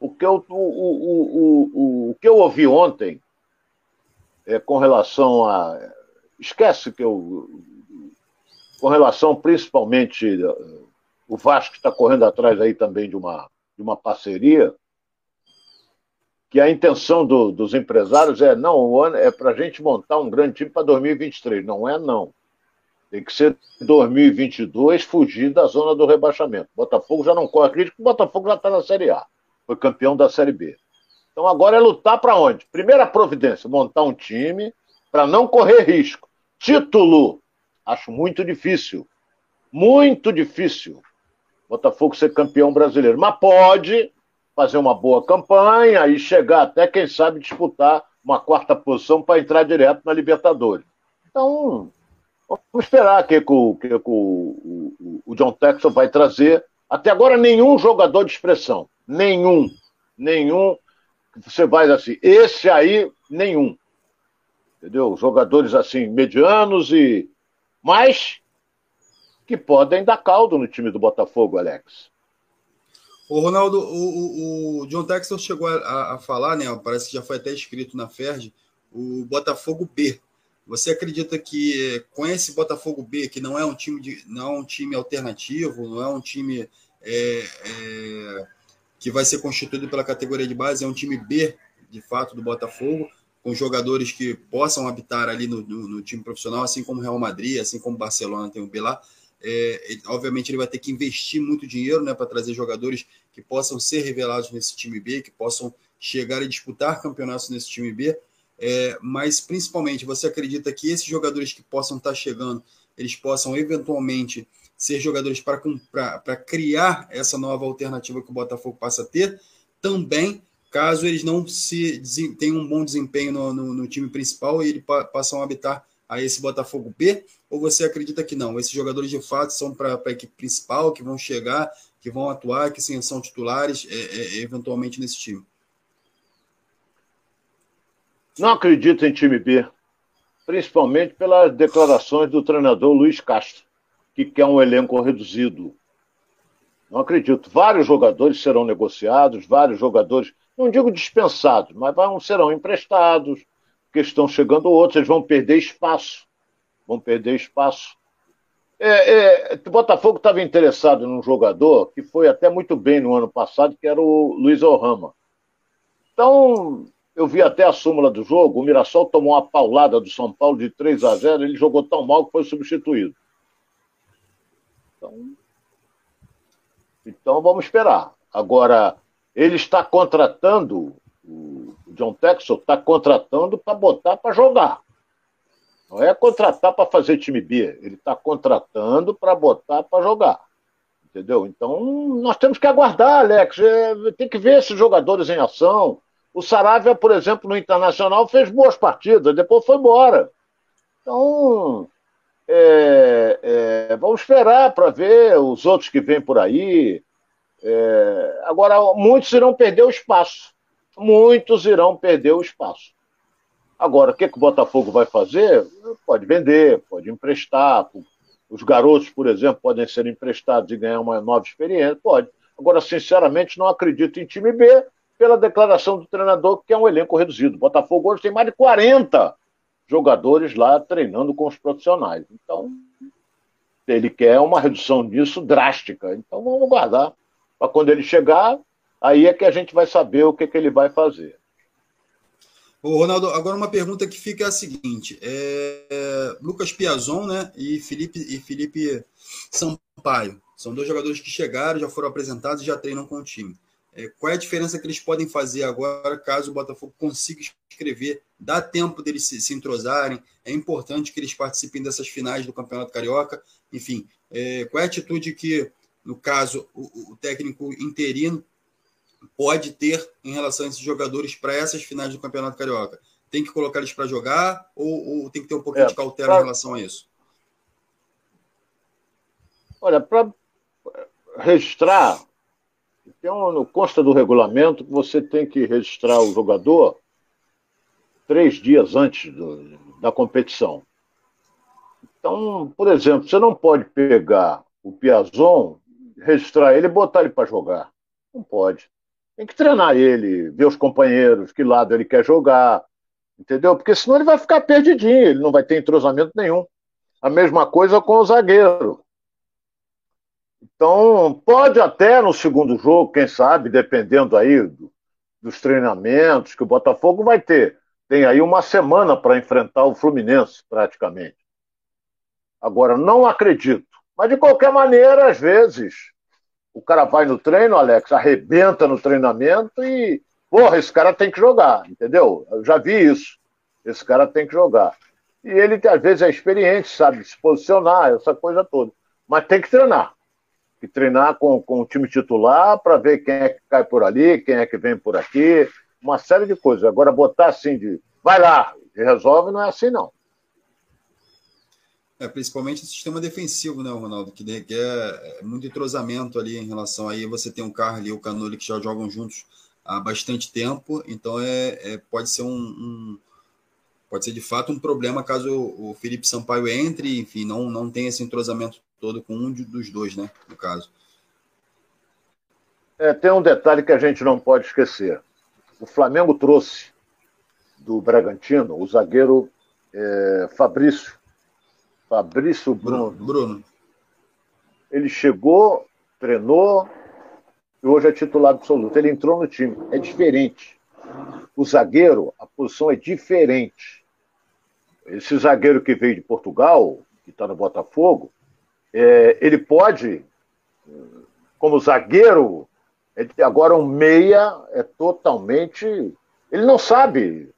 O que eu, o, o, o, o, que eu ouvi ontem é, com relação a. Esquece que eu. Com relação principalmente o Vasco está correndo atrás aí também de uma, de uma parceria, que a intenção do, dos empresários é não, o ano é para a gente montar um grande time para 2023. Não é não. Tem que ser 2022, fugir da zona do rebaixamento. Botafogo já não corre crítico, o Botafogo já está na Série A. Foi campeão da Série B. Então agora é lutar para onde? Primeira providência, montar um time para não correr risco. Título, acho muito difícil. Muito difícil. Botafogo ser campeão brasileiro. Mas pode fazer uma boa campanha e chegar até, quem sabe, disputar uma quarta posição para entrar direto na Libertadores. Então, vamos esperar o que, que, que, o, o, o John Texton vai trazer. Até agora, nenhum jogador de expressão. Nenhum. Nenhum. Você vai assim, esse aí, nenhum. Entendeu? Jogadores assim, medianos e. Mas que podem dar caldo no time do Botafogo, Alex. O Ronaldo, o, o, o John Textor chegou a, a, falar, né? Parece que já foi até escrito na Ferdi, o Botafogo B. Você acredita que com esse Botafogo B, que não é um time de, não é um time alternativo, não é um time é, é, que vai ser constituído pela categoria de base, é um time B, de fato, do Botafogo, com jogadores que possam habitar ali no, no, no time profissional, assim como Real Madrid, assim como Barcelona tem o B lá. É, obviamente ele vai ter que investir muito dinheiro né, para trazer jogadores que possam ser revelados nesse time B, que possam chegar e disputar campeonatos nesse time B. É, mas principalmente você acredita que esses jogadores que possam estar tá chegando, eles possam eventualmente ser jogadores para criar essa nova alternativa que o Botafogo passa a ter, também caso eles não se tenham um bom desempenho no, no, no time principal e eles passam a habitar a esse Botafogo B? Ou você acredita que não? Esses jogadores de fato são para a equipe principal, que vão chegar, que vão atuar, que sim, são titulares é, é, eventualmente nesse time? Não acredito em time B, principalmente pelas declarações do treinador Luiz Castro, que quer um elenco reduzido. Não acredito. Vários jogadores serão negociados, vários jogadores, não digo dispensados, mas serão emprestados, porque estão chegando outros, eles vão perder espaço vão perder espaço. É, é, o Botafogo estava interessado num jogador que foi até muito bem no ano passado, que era o Luiz Orrama. Então, eu vi até a súmula do jogo, o Mirassol tomou uma paulada do São Paulo de 3 a 0 ele jogou tão mal que foi substituído. Então, então vamos esperar. Agora, ele está contratando, o John Texel está contratando para botar para jogar. Não é contratar para fazer time B, ele está contratando para botar para jogar. Entendeu? Então, nós temos que aguardar, Alex. É, tem que ver esses jogadores em ação. O Saravia, por exemplo, no Internacional, fez boas partidas, depois foi embora. Então, é, é, vamos esperar para ver os outros que vêm por aí. É, agora, muitos irão perder o espaço. Muitos irão perder o espaço. Agora, o que, que o Botafogo vai fazer? Pode vender, pode emprestar. Os garotos, por exemplo, podem ser emprestados e ganhar uma nova experiência. Pode. Agora, sinceramente, não acredito em time B pela declaração do treinador, que é um elenco reduzido. O Botafogo hoje tem mais de 40 jogadores lá treinando com os profissionais. Então, ele quer uma redução disso drástica. Então, vamos guardar. Para quando ele chegar, aí é que a gente vai saber o que, que ele vai fazer. Ô, Ronaldo, agora uma pergunta que fica a seguinte: é, Lucas Piazon né, e, Felipe, e Felipe Sampaio são dois jogadores que chegaram, já foram apresentados e já treinam com o time. É, qual é a diferença que eles podem fazer agora caso o Botafogo consiga escrever? Dá tempo deles se, se entrosarem? É importante que eles participem dessas finais do Campeonato Carioca? Enfim, é, qual é a atitude que, no caso, o, o técnico interino pode ter em relação a esses jogadores para essas finais do Campeonato Carioca? Tem que colocar eles para jogar ou, ou, tem que ter um pouquinho é, de cautela pra... em relação a isso? Olha, para registrar, tem um, consta do regulamento que você tem que registrar o jogador três dias antes do, da competição. Então, por exemplo, você não pode pegar o Piazon, registrar ele e botar ele para jogar. Não pode. Tem que treinar ele, ver os companheiros, que lado ele quer jogar, entendeu? Porque senão ele vai ficar perdidinho, ele não vai ter entrosamento nenhum. A mesma coisa com o zagueiro. Então, pode até no segundo jogo, quem sabe, dependendo aí dos treinamentos que o Botafogo vai ter. Tem aí uma semana para enfrentar o Fluminense, praticamente. Agora, não acredito. Mas, de qualquer maneira, às vezes, o cara vai no treino, Alex, arrebenta no treinamento e, porra, esse cara tem que jogar, entendeu? Eu já vi isso. Esse cara tem que jogar. E ele, às vezes, é experiente, sabe se posicionar, essa coisa toda. Mas tem que treinar que treinar com, com o time titular para ver quem é que cai por ali, quem é que vem por aqui, uma série de coisas. Agora, botar assim de vai lá, resolve, não é assim, não. É, principalmente o sistema defensivo, né, Ronaldo, que requer é, muito entrosamento ali em relação aí. Você tem o Carlos e o Canoli que já jogam juntos há bastante tempo, então é, é pode ser um, um, pode ser de fato um problema caso o, Felipe Sampaio entre, enfim, não, não tenha esse entrosamento todo com um dos dois, né? No caso. É, tem um detalhe que a gente não pode esquecer. O Flamengo trouxe do Bragantino o zagueiro é, Fabrício. Fabrício Bruno. Bruno. Ele chegou, treinou e hoje é titular absoluto. Ele entrou no time. É diferente. O zagueiro, a posição é diferente. Esse zagueiro que veio de Portugal, que está no Botafogo, é, ele pode, como zagueiro, agora um meia é totalmente. Ele não sabe.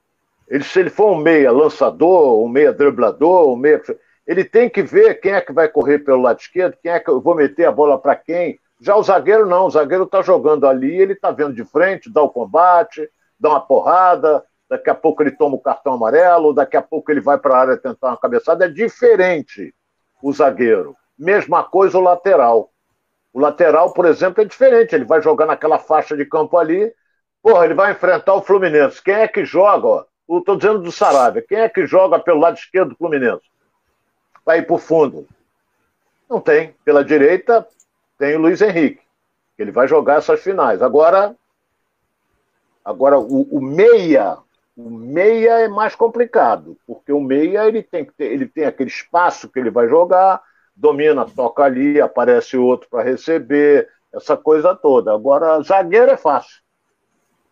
Ele, se ele for um meia lançador, um meia driblador, um meia. Ele tem que ver quem é que vai correr pelo lado esquerdo, quem é que eu vou meter a bola para quem. Já o zagueiro não, o zagueiro está jogando ali, ele está vendo de frente, dá o combate, dá uma porrada, daqui a pouco ele toma o cartão amarelo, daqui a pouco ele vai para a área tentar uma cabeçada. É diferente o zagueiro. Mesma coisa o lateral. O lateral, por exemplo, é diferente. Ele vai jogar naquela faixa de campo ali. Porra, ele vai enfrentar o Fluminense. Quem é que joga? Estou dizendo do Sarabia. Quem é que joga pelo lado esquerdo do Fluminense? Vai ir para o fundo. Não tem. Pela direita, tem o Luiz Henrique. Ele vai jogar essas finais. Agora, agora o, o meia, o meia é mais complicado, porque o meia ele tem que ter, ele tem aquele espaço que ele vai jogar, domina, toca ali, aparece outro para receber, essa coisa toda. Agora, zagueiro é fácil.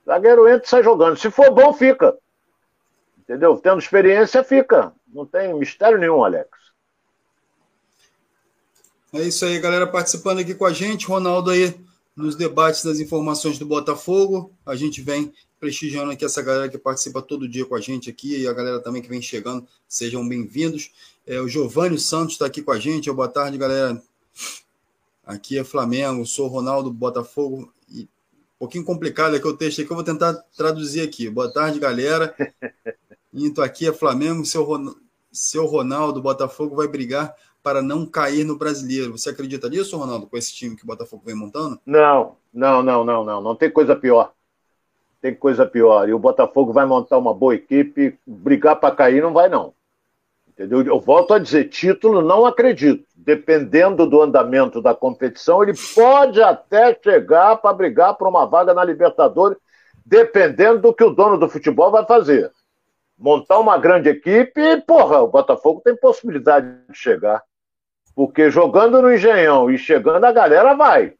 Zagueiro entra e sai jogando. Se for bom, fica. Entendeu? Tendo experiência, fica. Não tem mistério nenhum, Alex. É isso aí, galera, participando aqui com a gente. Ronaldo aí nos debates das informações do Botafogo. A gente vem prestigiando aqui essa galera que participa todo dia com a gente aqui e a galera também que vem chegando. Sejam bem-vindos. É, o Giovanni Santos está aqui com a gente. Boa tarde, galera. Aqui é Flamengo, sou Ronaldo Botafogo. E um pouquinho complicado aqui o texto aqui, eu vou tentar traduzir aqui. Boa tarde, galera. Então aqui é Flamengo, seu, Ron... seu Ronaldo Botafogo vai brigar para não cair no brasileiro. Você acredita nisso, Ronaldo, com esse time que o Botafogo vem montando? Não, não, não, não, não. Não tem coisa pior. Tem coisa pior. E o Botafogo vai montar uma boa equipe, brigar para cair não vai, não. Entendeu? Eu volto a dizer, título não acredito. Dependendo do andamento da competição, ele pode até chegar para brigar por uma vaga na Libertadores, dependendo do que o dono do futebol vai fazer. Montar uma grande equipe, porra, o Botafogo tem possibilidade de chegar. Porque jogando no Engenhão e chegando, a galera vai.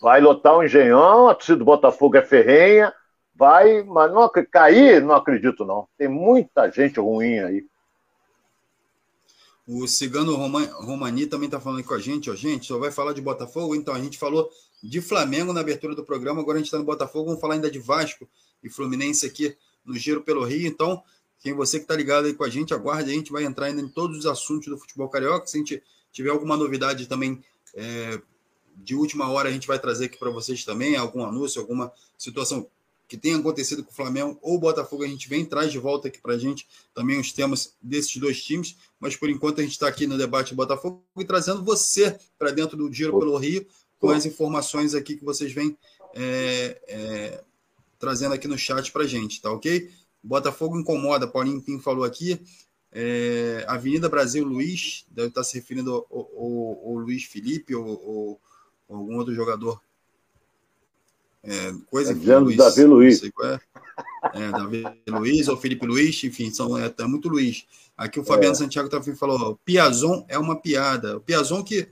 Vai lotar o Engenhão, a torcida do Botafogo é ferrenha, vai, mas não cair, não acredito não. Tem muita gente ruim aí. O Cigano Romani também está falando com a gente, ó, gente, só vai falar de Botafogo, então a gente falou de Flamengo na abertura do programa, agora a gente está no Botafogo, vamos falar ainda de Vasco e Fluminense aqui no Giro pelo Rio, então quem você que está ligado aí com a gente, aguarde, a gente vai entrar ainda em todos os assuntos do futebol carioca, se a gente tiver alguma novidade também é, de última hora, a gente vai trazer aqui para vocês também, algum anúncio, alguma situação que tenha acontecido com o Flamengo ou o Botafogo, a gente vem traz de volta aqui para a gente também os temas desses dois times, mas por enquanto a gente está aqui no debate Botafogo e trazendo você para dentro do Giro pelo Rio com as informações aqui que vocês vêm é, é, trazendo aqui no chat para a gente, tá ok? Botafogo incomoda, Paulinho Pinho falou aqui, é, Avenida Brasil Luiz, deve estar se referindo ao, ao, ao Luiz Felipe ou, ou algum outro jogador é, coisa tá dizendo Luiz, Davi Luiz. É. é. Davi Luiz ou Felipe Luiz, enfim, são, é, é muito Luiz. Aqui o Fabiano é. Santiago também falou: Piazon é uma piada. O Piazon que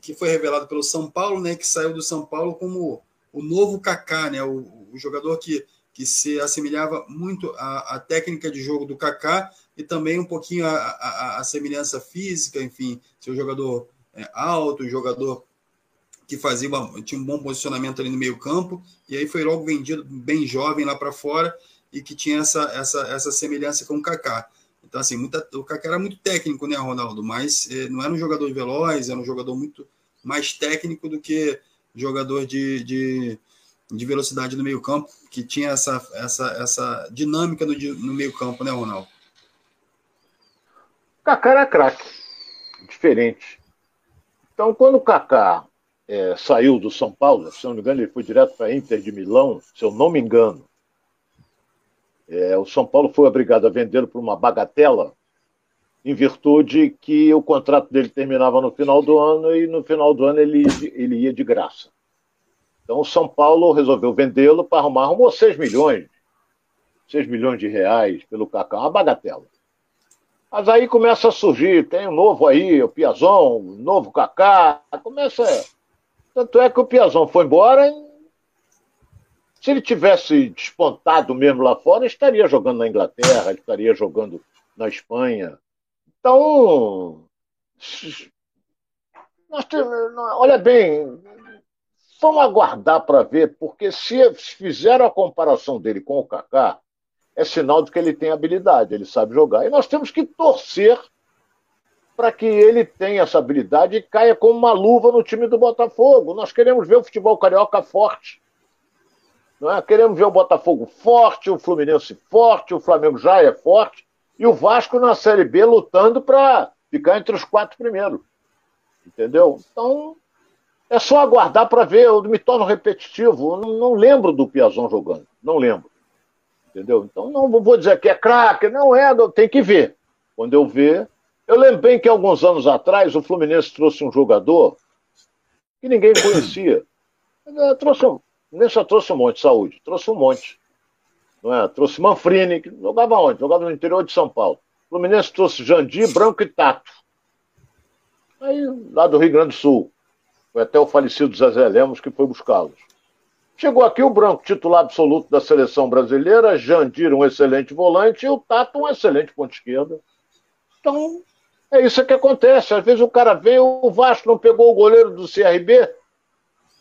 que foi revelado pelo São Paulo, né, que saiu do São Paulo como o novo Kaká, né, o, o jogador que, que se assemelhava muito à, à, técnica de jogo do Kaká e também um pouquinho a, a, a semelhança física, enfim, seu jogador é, alto, jogador que fazia uma, tinha um bom posicionamento ali no meio campo, e aí foi logo vendido bem jovem lá para fora, e que tinha essa, essa, essa semelhança com o Kaká. Então, assim, muita, o Kaká era muito técnico, né, Ronaldo? Mas eh, não era um jogador veloz, era um jogador muito mais técnico do que jogador de, de, de velocidade no meio campo, que tinha essa, essa, essa dinâmica no, no meio campo, né, Ronaldo? Kaká era craque, diferente. Então, quando o Kaká é, saiu do São Paulo, se não me engano, ele foi direto para a Inter de Milão, se eu não me engano, é, o São Paulo foi obrigado a vendê-lo por uma bagatela, em virtude que o contrato dele terminava no final do ano e no final do ano ele, ele ia de graça. Então o São Paulo resolveu vendê-lo para arrumar, arrumou 6 milhões, 6 milhões de reais pelo Cacá, uma bagatela. Mas aí começa a surgir, tem um novo aí, o Piazon, um novo Cacá, começa. Tanto é que o Piazon foi embora se ele tivesse despontado mesmo lá fora, estaria jogando na Inglaterra, estaria jogando na Espanha. Então, nós temos, olha bem, vamos aguardar para ver, porque se fizeram a comparação dele com o Kaká, é sinal de que ele tem habilidade, ele sabe jogar. E nós temos que torcer para que ele tenha essa habilidade e caia como uma luva no time do Botafogo. Nós queremos ver o futebol carioca forte. Não é? Queremos ver o Botafogo forte, o Fluminense forte, o Flamengo já é forte, e o Vasco na Série B lutando para ficar entre os quatro primeiros. Entendeu? Então, é só aguardar para ver. Eu me torno repetitivo. Eu não, não lembro do Piazon jogando. Não lembro. Entendeu? Então, não vou dizer que é craque. Não é. Tem que ver. Quando eu ver. Eu lembro bem que alguns anos atrás o Fluminense trouxe um jogador que ninguém conhecia. Trouxe um, nem só trouxe um monte de saúde, trouxe um monte. Não é? Trouxe Manfrini, que jogava onde? Jogava no interior de São Paulo. O Fluminense trouxe Jandir, Branco e Tato. Aí, lá do Rio Grande do Sul. Foi até o falecido Zezé Lemos que foi buscá-los. Chegou aqui o Branco, titular absoluto da seleção brasileira, Jandir, um excelente volante, e o Tato, um excelente ponto esquerda. Então, é isso que acontece. Às vezes o cara vem, o Vasco não pegou o goleiro do CRB,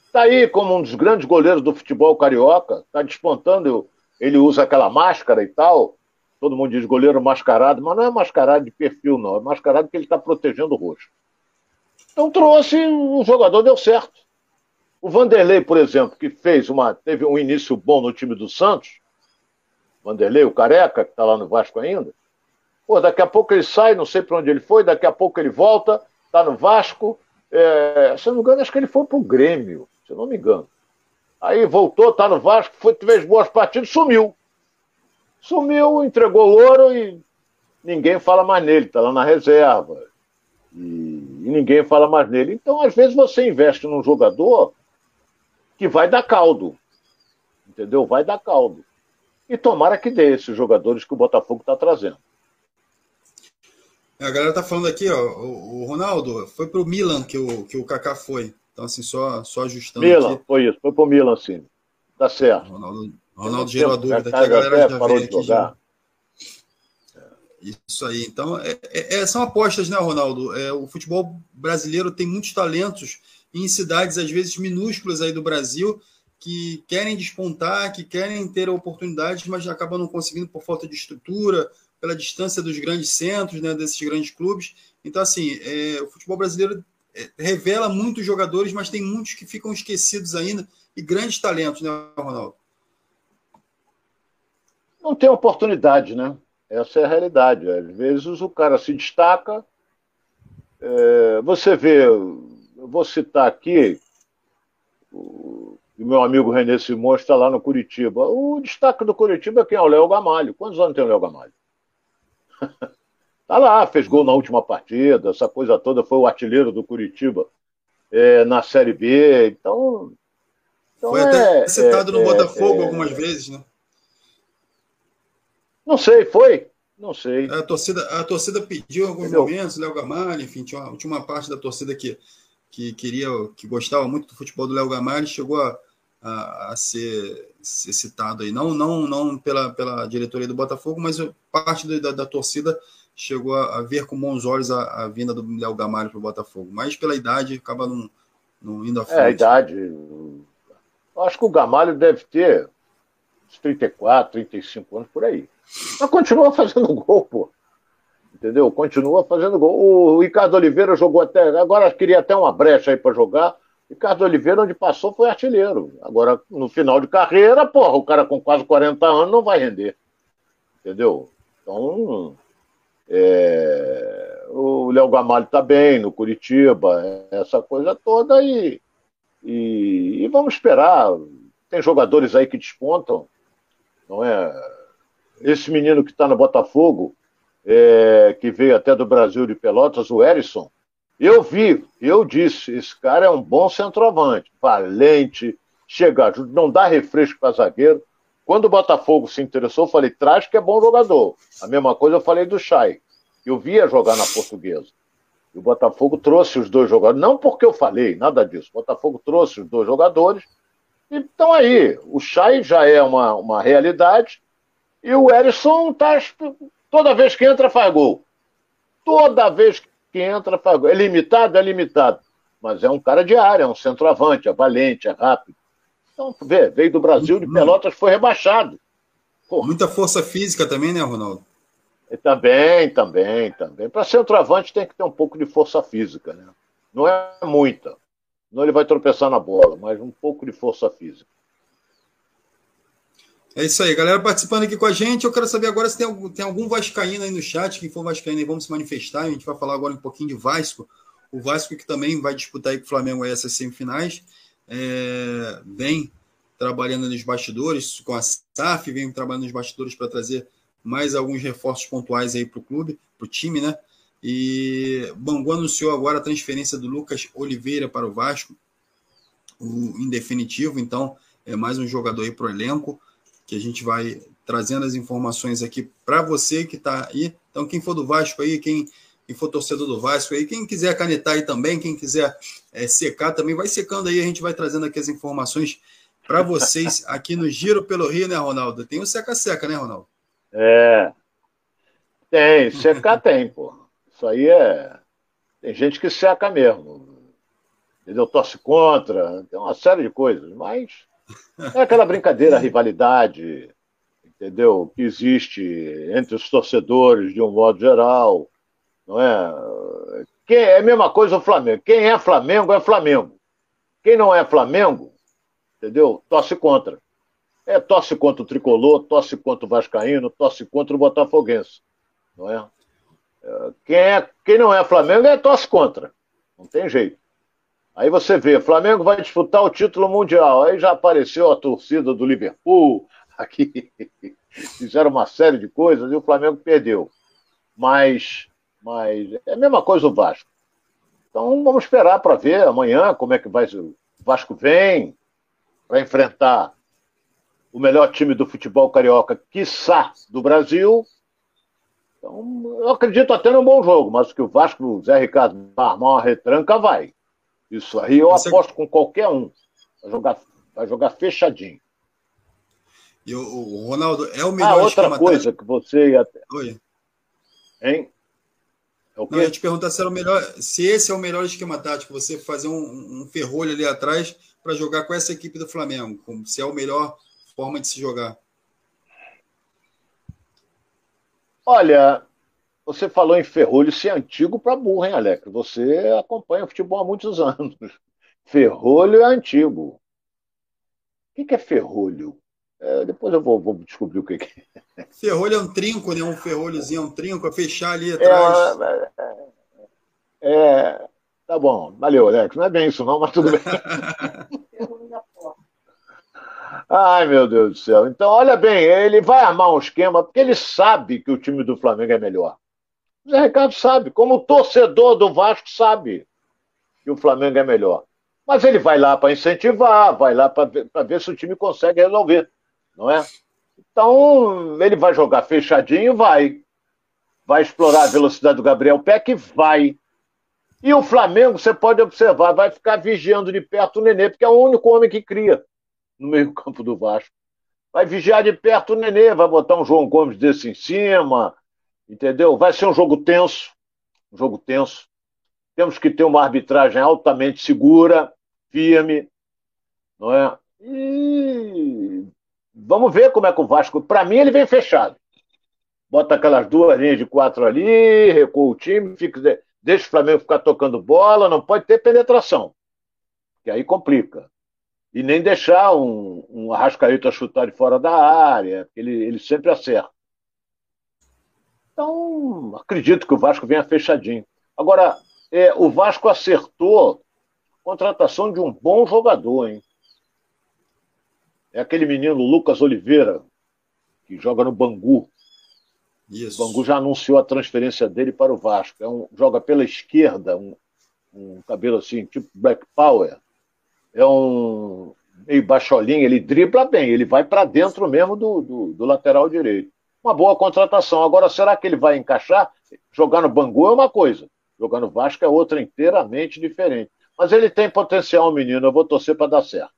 Está aí como um dos grandes goleiros do futebol carioca, está despontando, ele usa aquela máscara e tal. Todo mundo diz goleiro mascarado, mas não é mascarado de perfil, não. É mascarado porque ele está protegendo o rosto. Então trouxe, o jogador deu certo. O Vanderlei, por exemplo, que fez uma, teve um início bom no time do Santos, Vanderlei, o careca, que está lá no Vasco ainda. Pô, daqui a pouco ele sai, não sei para onde ele foi, daqui a pouco ele volta, está no Vasco. É, se eu não me engano, acho que ele foi para o Grêmio se eu não me engano. Aí voltou, tá no Vasco, foi, fez boas partidas, sumiu. Sumiu, entregou o ouro e ninguém fala mais nele, tá lá na reserva. E, e ninguém fala mais nele. Então, às vezes, você investe num jogador que vai dar caldo. Entendeu? Vai dar caldo. E tomara que dê esses jogadores que o Botafogo está trazendo. A galera tá falando aqui, ó, o, Ronaldo foi pro Milan que o, que o Kaká foi. Então, assim, só, só ajustando. Milan, aqui. foi isso, foi pro Milan, sim. Tá certo. Ronaldo, Ronaldo gerou a dúvida aqui, a galera já veio aqui. Já. Isso aí. Então, é, é, é, são apostas, né, Ronaldo? É, o futebol brasileiro tem muitos talentos em cidades, às vezes, minúsculas aí do Brasil, que querem despontar, que querem ter oportunidades, mas acabam não conseguindo por falta de estrutura, pela distância dos grandes centros, né, desses grandes clubes. Então, assim, é, o futebol brasileiro revela muitos jogadores, mas tem muitos que ficam esquecidos ainda e grandes talentos, né, Ronaldo? Não tem oportunidade, né? Essa é a realidade. Às vezes o cara se destaca. É, você vê, eu vou citar aqui, o, o meu amigo René Simões está lá no Curitiba. O destaque do Curitiba é quem é o Léo Gamalho. Quantos anos tem o Léo Gamalho? Tá lá, fez gol na última partida, essa coisa toda, foi o artilheiro do Curitiba é, na Série B. Então. então foi é, até citado é, no Botafogo é, algumas vezes, né? Não sei, foi? Não sei. A torcida, a torcida pediu em alguns Entendeu? momentos, Léo Gamalho, enfim, tinha uma, tinha uma parte da torcida que, que queria, que gostava muito do futebol do Léo Gamalho, chegou a, a, a ser, ser, citado aí, não, não, não pela, pela diretoria do Botafogo, mas parte da, da torcida chegou a, a, ver com bons olhos a, a vinda do Léo Gamalho para o Botafogo, mas pela idade acaba não, não indo à frente. É, a idade. Acho que o Gamalho deve ter uns 34, 35 anos por aí. Mas continua fazendo gol, pô. Entendeu? Continua fazendo gol. O Ricardo Oliveira jogou até. Agora queria até uma brecha aí para jogar. Ricardo Oliveira, onde passou, foi artilheiro. Agora, no final de carreira, porra, o cara com quase 40 anos não vai render. Entendeu? Então, é... o Léo Gamalho está bem no Curitiba, essa coisa toda, e, e, e vamos esperar. Tem jogadores aí que despontam, não é? Esse menino que está no Botafogo, é, que veio até do Brasil de Pelotas, o Erisson, eu vi, eu disse, esse cara é um bom centroavante, valente, chega, não dá refresco para zagueiro. Quando o Botafogo se interessou, eu falei, traz que é bom jogador. A mesma coisa eu falei do Chay. Eu via jogar na portuguesa. E o Botafogo trouxe os dois jogadores, não porque eu falei, nada disso. O Botafogo trouxe os dois jogadores. Então aí, o Chay já é uma, uma realidade. E o Erisson tá, toda vez que entra faz gol. Toda vez que entra faz gol. É limitado? É limitado. Mas é um cara de área, é um centroavante, é valente, é rápido. Então, vê, veio do Brasil, de. Pelotas, foi rebaixado. Muita força física também, né, Ronaldo? E também, também, também. Para centroavante tem que ter um pouco de força física, né? Não é muita. Não ele vai tropeçar na bola, mas um pouco de força física. É isso aí, galera participando aqui com a gente. Eu quero saber agora se tem algum, tem algum Vascaíno aí no chat. Quem for Vascaíno aí, vamos se manifestar. A gente vai falar agora um pouquinho de Vasco. O Vasco que também vai disputar aí com o Flamengo essas semifinais. É, vem trabalhando nos bastidores com a SAF, vem trabalhando nos bastidores para trazer mais alguns reforços pontuais aí para o clube, para o time, né? E Bangu anunciou agora a transferência do Lucas Oliveira para o Vasco, o, em definitivo, então é mais um jogador aí para o elenco que a gente vai trazendo as informações aqui para você que está aí. Então, quem for do Vasco aí, quem, quem for torcedor do Vasco aí, quem quiser canetar aí também, quem quiser é, secar também, vai secando aí, a gente vai trazendo aqui as informações para vocês aqui no Giro pelo Rio, né, Ronaldo? Tem o seca-seca, né, Ronaldo? É. Tem, secar tem, pô. Isso aí é. Tem gente que seca mesmo. Entendeu? Torce contra, tem uma série de coisas, mas é aquela brincadeira, rivalidade, entendeu? Que existe entre os torcedores de um modo geral, não é? Quem é a mesma coisa o Flamengo. Quem é Flamengo é Flamengo. Quem não é Flamengo, entendeu? Torce contra. É, torce contra o tricolor, torce contra o vascaíno, torce contra o botafoguense, não é? Quem, é, quem não é Flamengo é torce contra. Não tem jeito. Aí você vê, Flamengo vai disputar o título mundial. Aí já apareceu a torcida do Liverpool, aqui fizeram uma série de coisas e o Flamengo perdeu. Mas, mas é a mesma coisa o Vasco. Então vamos esperar para ver amanhã como é que vai. O Vasco vem para enfrentar o melhor time do futebol carioca, quiçá, do Brasil. Então, eu acredito até num bom jogo, mas que o Vasco, o Zé Ricardo, armar uma retranca, vai. Isso aí eu Você... aposto com qualquer um. Vai jogar, vai jogar fechadinho. E o, o Ronaldo é o melhor ah, outra coisa tático. que você ia. Oi. Hein? É o Não, eu ia te perguntar se, era o melhor, se esse é o melhor esquema tático, você fazer um, um ferrolho ali atrás para jogar com essa equipe do Flamengo, se é a melhor forma de se jogar. Olha, você falou em ferrolho, isso é antigo para burro, hein, Alex? Você acompanha o futebol há muitos anos. Ferrolho é antigo. O que é ferrolho? É, depois eu vou, vou, descobrir o que é. Ferrolho é um trinco, né? Um ferrolhozinho, um trinco, a fechar ali atrás. É, é, é, tá bom, valeu, Alex. Não é bem isso, não, mas tudo bem. Ai, meu Deus do céu. Então, olha bem, ele vai armar um esquema porque ele sabe que o time do Flamengo é melhor. O Zé Ricardo sabe, como o torcedor do Vasco sabe que o Flamengo é melhor. Mas ele vai lá para incentivar, vai lá para ver, ver se o time consegue resolver, não é? Então, ele vai jogar fechadinho, vai. Vai explorar a velocidade do Gabriel Peck, vai. E o Flamengo, você pode observar, vai ficar vigiando de perto o Nenê, porque é o único homem que cria no meio-campo do Vasco. Vai vigiar de perto o Nenê, vai botar um João Gomes desse em cima, entendeu? Vai ser um jogo tenso, um jogo tenso. Temos que ter uma arbitragem altamente segura, firme, não é? E vamos ver como é que o Vasco. Para mim, ele vem fechado. Bota aquelas duas linhas de quatro ali, recua o time, fica, deixa o Flamengo ficar tocando bola, não pode ter penetração, que aí complica. E nem deixar um, um Arrascaeta chutar de fora da área, ele, ele sempre acerta. Então, acredito que o Vasco venha fechadinho. Agora, é, o Vasco acertou a contratação de um bom jogador, hein? É aquele menino Lucas Oliveira, que joga no Bangu. Isso. O Bangu já anunciou a transferência dele para o Vasco. É um, joga pela esquerda, um, um cabelo assim, tipo Black Power. É um meio baixolinho, ele dribla bem, ele vai para dentro mesmo do, do, do, lateral direito. Uma boa contratação. Agora, será que ele vai encaixar? Jogar no Bangu é uma coisa, jogar no Vasco é outra inteiramente diferente. Mas ele tem potencial, menino, eu vou torcer para dar certo.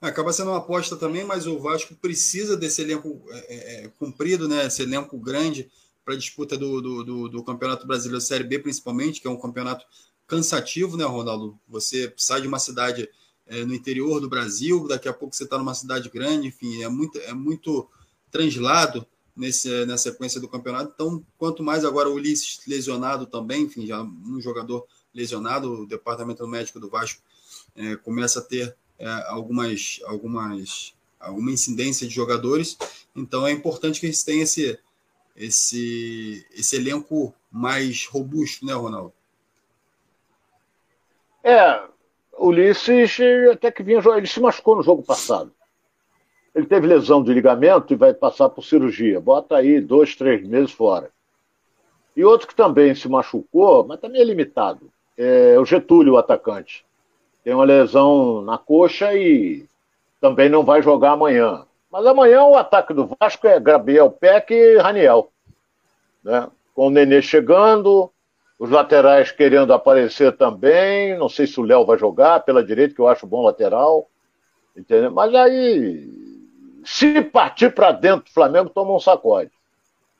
Acaba sendo uma aposta também, mas o Vasco precisa desse elenco é, é, é comprido, né? Esse elenco grande para a disputa do, do, do, do, Campeonato Brasileiro Série B, principalmente, que é um campeonato cansativo, né, Ronaldo? Você sai de uma cidade é, no interior do Brasil, daqui a pouco você está numa cidade grande, enfim, é muito, é muito translado nesse, na sequência do campeonato. Então, quanto mais agora o Ulisses lesionado também, enfim, já um jogador lesionado, o departamento médico do Vasco é, começa a ter é, algumas, algumas, alguma incidência de jogadores. Então é importante que eles tenham esse, esse, esse elenco mais robusto, né, Ronaldo? É, Ulisses até que vinha ele se machucou no jogo passado. Ele teve lesão de ligamento e vai passar por cirurgia. Bota aí dois, três meses fora. E outro que também se machucou, mas também é limitado, é o Getúlio, o atacante tem uma lesão na coxa e também não vai jogar amanhã. Mas amanhã o ataque do Vasco é Gabriel Peck e Raniel. Né? Com o Nenê chegando, os laterais querendo aparecer também. Não sei se o Léo vai jogar pela direita, que eu acho bom lateral. Entendeu? Mas aí, se partir para dentro, o Flamengo toma um sacode.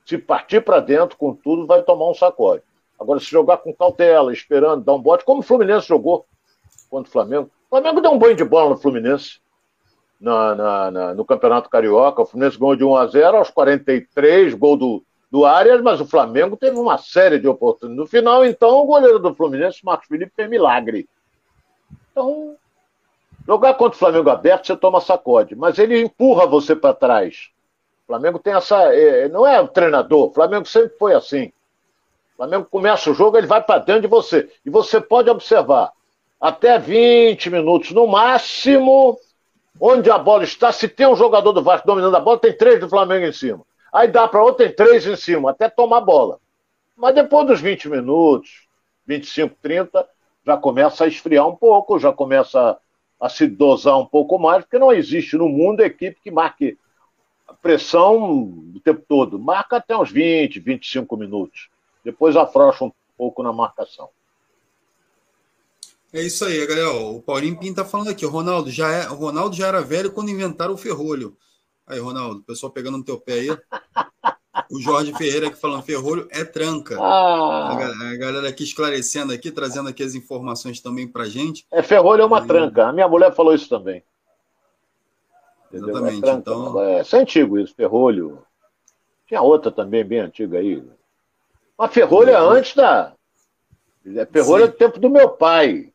Se partir para dentro com tudo, vai tomar um sacode. Agora, se jogar com cautela, esperando, dar um bote, como o Fluminense jogou contra o Flamengo. O Flamengo deu um banho de bola no Fluminense na, na, na, no Campeonato Carioca. O Fluminense ganhou de 1 a 0 aos 43, gol do, do Arias, mas o Flamengo teve uma série de oportunidades. No final, então, o goleiro do Fluminense, Marcos Felipe, fez milagre. Então, jogar contra o Flamengo aberto, você toma sacode, mas ele empurra você para trás. O Flamengo tem essa. É, não é o treinador, o Flamengo sempre foi assim. O Flamengo começa o jogo, ele vai para dentro de você. E você pode observar, até 20 minutos no máximo, onde a bola está. Se tem um jogador do Vasco dominando a bola, tem três do Flamengo em cima. Aí dá para outro, tem três em cima, até tomar bola. Mas depois dos 20 minutos, 25, 30, já começa a esfriar um pouco, já começa a, a se dosar um pouco mais, porque não existe no mundo equipe que marque pressão o tempo todo. Marca até uns 20, 25 minutos. Depois afrouxa um pouco na marcação. É isso aí, galera. O Paulinho Pinto tá falando aqui. O Ronaldo já, é, o Ronaldo já era velho quando inventaram o ferrolho. Aí, Ronaldo, o pessoal pegando no teu pé aí. O Jorge Ferreira aqui falando ferrolho é tranca. Ah. A, galera aqui esclarecendo aqui, trazendo aqui as informações também pra gente. É, ferrolho é uma e... tranca. A minha mulher falou isso também. Entendeu? Exatamente. É então... É, isso é antigo isso, ferrolho. Tinha outra também bem antiga aí. Mas ferrolho é antes da. É ferrolho é do tempo do meu pai.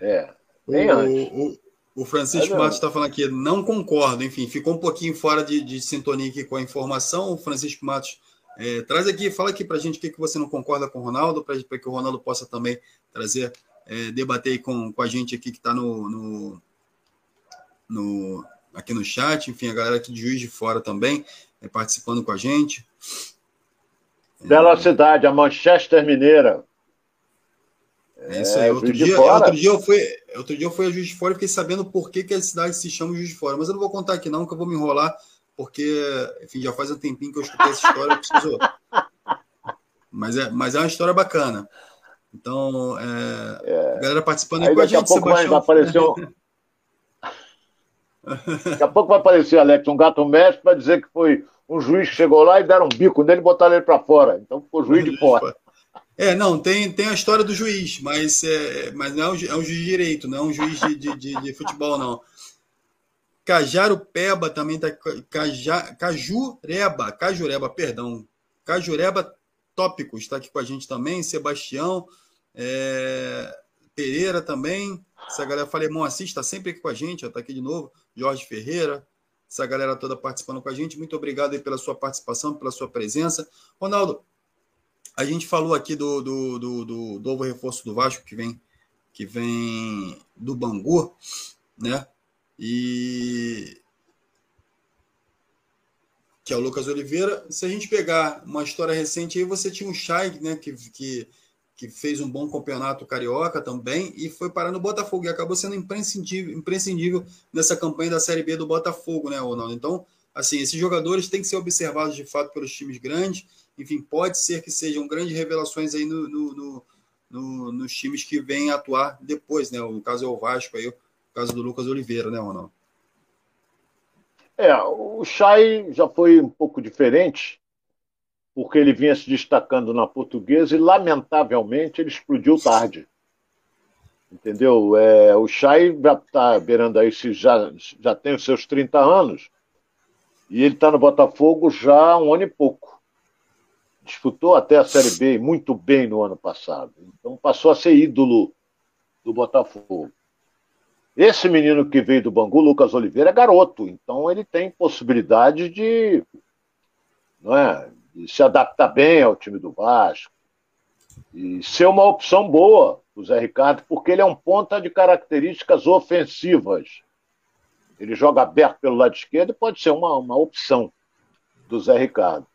É, bem o, antes. O, o Francisco Matos está falando aqui, não concordo, enfim, ficou um pouquinho fora de, de sintonia aqui com a informação. O Francisco Matos é, traz aqui, fala aqui para a gente o que, que você não concorda com o Ronaldo, para que o Ronaldo possa também trazer, é, debater com, com a gente aqui que está no, no, no, aqui no chat, enfim, a galera aqui de Juiz de Fora também é, participando com a gente. Bela cidade, a Manchester Mineira. É isso aí. Outro dia, outro, dia eu fui, outro dia eu fui a Juiz de Fora e fiquei sabendo por que, que a cidade se chama Juiz de Fora. Mas eu não vou contar aqui não, que eu vou me enrolar, porque, enfim, já faz um tempinho que eu escutei essa história, preciso... Mas é, mas é uma história bacana. Então, é, é. a galera participando aí, com a gente, a pouco Sebastião. Vai aparecer um... daqui a pouco vai aparecer, Alex, um gato mestre para dizer que foi um juiz que chegou lá e deram um bico nele e botaram ele para fora. Então ficou juiz de fora. É, não, tem, tem a história do juiz, mas, é, mas não é um, é um juiz direito, não é um juiz de, de, de, de futebol, não. Cajaro Peba também tá. Caja, Cajureba, Cajureba, perdão. Cajureba Tópicos está aqui com a gente também. Sebastião é, Pereira também. Essa galera, falei, Assis está sempre aqui com a gente, está aqui de novo. Jorge Ferreira, essa galera toda participando com a gente. Muito obrigado pela sua participação, pela sua presença. Ronaldo, a gente falou aqui do, do, do, do novo reforço do Vasco que vem, que vem do Bangu, né? E que é o Lucas Oliveira. Se a gente pegar uma história recente aí, você tinha um Chay, né, que, que, que fez um bom campeonato carioca também e foi parar no Botafogo e acabou sendo imprescindível, imprescindível nessa campanha da Série B do Botafogo, né, Ronaldo? Então, assim, esses jogadores têm que ser observados de fato pelos times grandes enfim, pode ser que sejam grandes revelações aí no, no, no, no nos times que vêm atuar depois, né? No caso é o Vasco aí, o caso do Lucas Oliveira, né, Ronaldo? É, o Chay já foi um pouco diferente, porque ele vinha se destacando na portuguesa e, lamentavelmente, ele explodiu tarde. Entendeu? É, o Chay já está beirando aí, já, já tem os seus 30 anos, e ele está no Botafogo já há um ano e pouco disputou até a Série B muito bem no ano passado. Então passou a ser ídolo do Botafogo. Esse menino que veio do Bangu, Lucas Oliveira, é garoto, então ele tem possibilidade de, não é, de se adaptar bem ao time do Vasco e ser uma opção boa o Zé Ricardo, porque ele é um ponta de características ofensivas. Ele joga aberto pelo lado esquerdo e pode ser uma, uma opção do Zé Ricardo.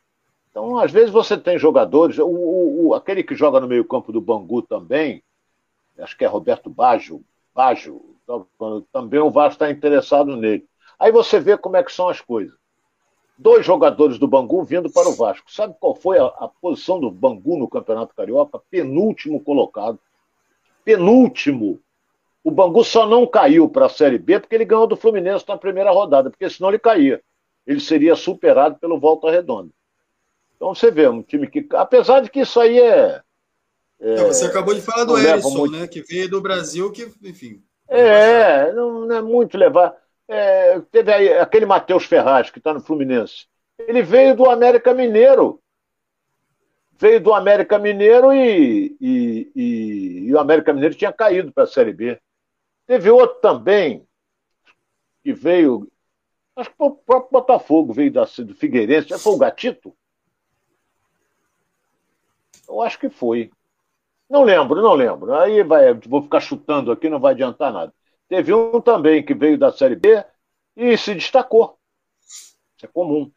Então, às vezes você tem jogadores, o, o, o aquele que joga no meio-campo do Bangu também, acho que é Roberto Baggio, Baggio também o Vasco está interessado nele. Aí você vê como é que são as coisas. Dois jogadores do Bangu vindo para o Vasco. Sabe qual foi a, a posição do Bangu no Campeonato Carioca? Penúltimo colocado. Penúltimo. O Bangu só não caiu para a Série B porque ele ganhou do Fluminense na primeira rodada, porque senão ele caía. Ele seria superado pelo Volta Redonda. Então você vê, um time que. Apesar de que isso aí é. é você acabou de falar do Erisson, muito... né? Que veio do Brasil, que, enfim. É, não, não, é muito levar. É, teve aí aquele Matheus Ferraz, que está no Fluminense. Ele veio do América Mineiro. Veio do América Mineiro e, e, e, e o América Mineiro tinha caído para a Série B. Teve outro também, que veio. Acho que o próprio Botafogo veio da, do Figueirense. Foi o Gatito? Eu acho que foi. Não lembro, não lembro. Aí vai, vou ficar chutando aqui, não vai adiantar nada. Teve um também que veio da Série B e se destacou. Isso é comum.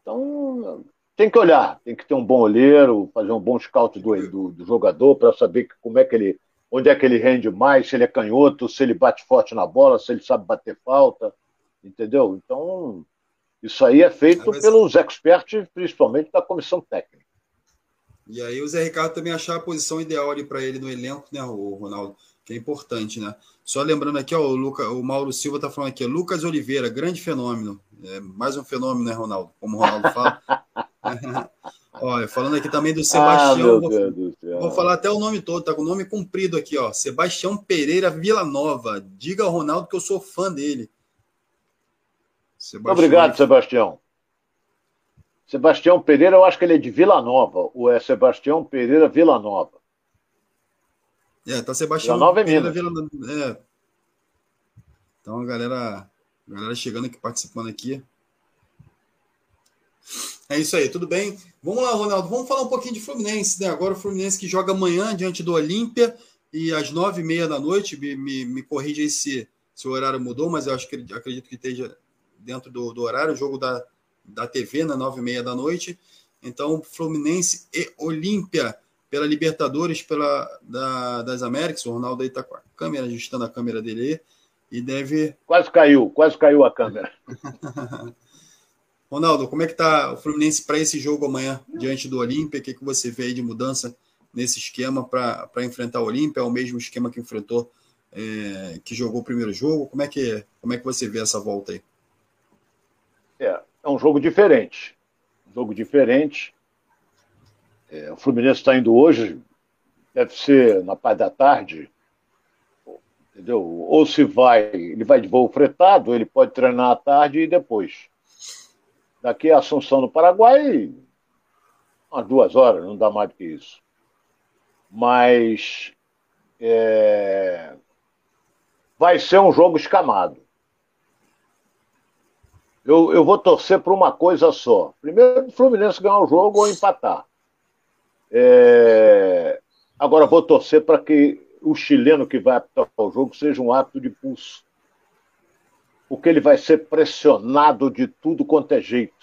Então, tem que olhar, tem que ter um bom olheiro, fazer um bom scout do, do, do jogador para saber como é que ele, onde é que ele rende mais, se ele é canhoto, se ele bate forte na bola, se ele sabe bater falta, entendeu? Então, isso aí é feito pelos experts, principalmente da comissão técnica. E aí o Zé Ricardo também achar a posição ideal ali para ele no elenco, né, o Ronaldo? Que é importante, né? Só lembrando aqui, ó, o, Luca, o Mauro Silva tá falando aqui, Lucas Oliveira, grande fenômeno. É, mais um fenômeno, né, Ronaldo? Como o Ronaldo fala. Olha, falando aqui também do ah, Sebastião. Ah, vou, vou, falar até o nome todo, tá com o nome comprido aqui, ó. Sebastião Pereira Villanova. Diga ao Ronaldo que eu sou fã dele. Sebastião. Obrigado, Sebastião. Sebastião Pereira, eu acho que ele é de Vila Nova. O é Sebastião Pereira Vila Nova. É, tá Sebastião Vila Nova é Pereira Vila é. Então a galera, a galera chegando aqui, participando aqui. É isso aí, tudo bem? Vamos lá, Ronaldo. Vamos falar um pouquinho de Fluminense, né? Agora o Fluminense que joga amanhã diante do Olímpia e às nove e meia da noite. Me, me, me corrija aí se, se o horário mudou, mas eu acho que acredito que esteja dentro do, do horário. O jogo da, da TV na nove e meia da noite. Então, Fluminense e Olímpia pela Libertadores, pela da, das Américas. O Ronaldo aí está com a câmera, ajustando a câmera dele aí. E deve. Quase caiu, quase caiu a câmera. Ronaldo, como é que tá o Fluminense para esse jogo amanhã, diante do Olímpia? O que, que você vê aí de mudança nesse esquema para enfrentar o Olímpia? É o mesmo esquema que enfrentou, é, que jogou o primeiro jogo? Como é que, como é que você vê essa volta aí? É, é um jogo diferente. Um jogo diferente. É, o Fluminense está indo hoje, deve ser na parte da tarde, entendeu? Ou se vai, ele vai de voo fretado, ele pode treinar à tarde e depois. Daqui a Assunção no Paraguai, umas duas horas, não dá mais do que isso. Mas é, vai ser um jogo escamado. Eu, eu vou torcer para uma coisa só. Primeiro, o Fluminense ganhar o jogo ou empatar. É... Agora, vou torcer para que o chileno que vai apitar o jogo seja um ato de pulso. Porque ele vai ser pressionado de tudo quanto é jeito.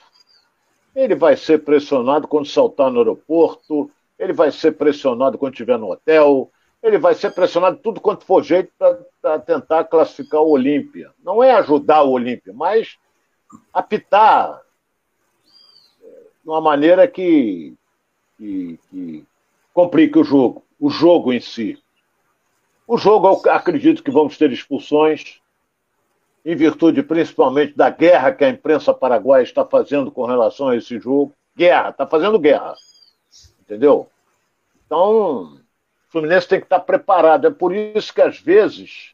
Ele vai ser pressionado quando saltar no aeroporto, ele vai ser pressionado quando estiver no hotel, ele vai ser pressionado tudo quanto for jeito para tentar classificar o Olímpia. Não é ajudar o Olímpia, mas apitar de uma maneira que, que, que complique o jogo, o jogo em si. O jogo, eu acredito que vamos ter expulsões, em virtude principalmente da guerra que a imprensa paraguaia está fazendo com relação a esse jogo. Guerra, está fazendo guerra. Entendeu? Então, o Fluminense tem que estar preparado. É por isso que, às vezes,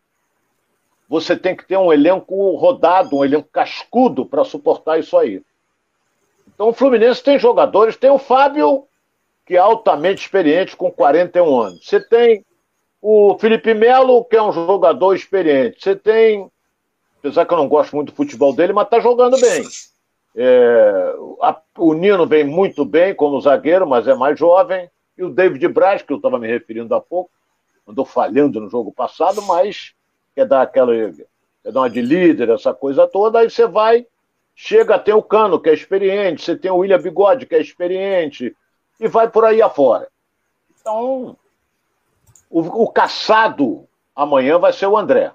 você tem que ter um elenco rodado, um elenco cascudo para suportar isso aí. Então o Fluminense tem jogadores, tem o Fábio, que é altamente experiente, com 41 anos. Você tem o Felipe Melo, que é um jogador experiente. Você tem, apesar que eu não gosto muito do futebol dele, mas está jogando bem. É, a, o Nino vem muito bem como zagueiro, mas é mais jovem. E o David Braz, que eu estava me referindo há pouco, andou falhando no jogo passado, mas quer dar aquela. quer dar uma de líder, essa coisa toda, aí você vai, chega a ter o Cano, que é experiente, você tem o William Bigode, que é experiente, e vai por aí afora. Então, o, o caçado amanhã vai ser o André.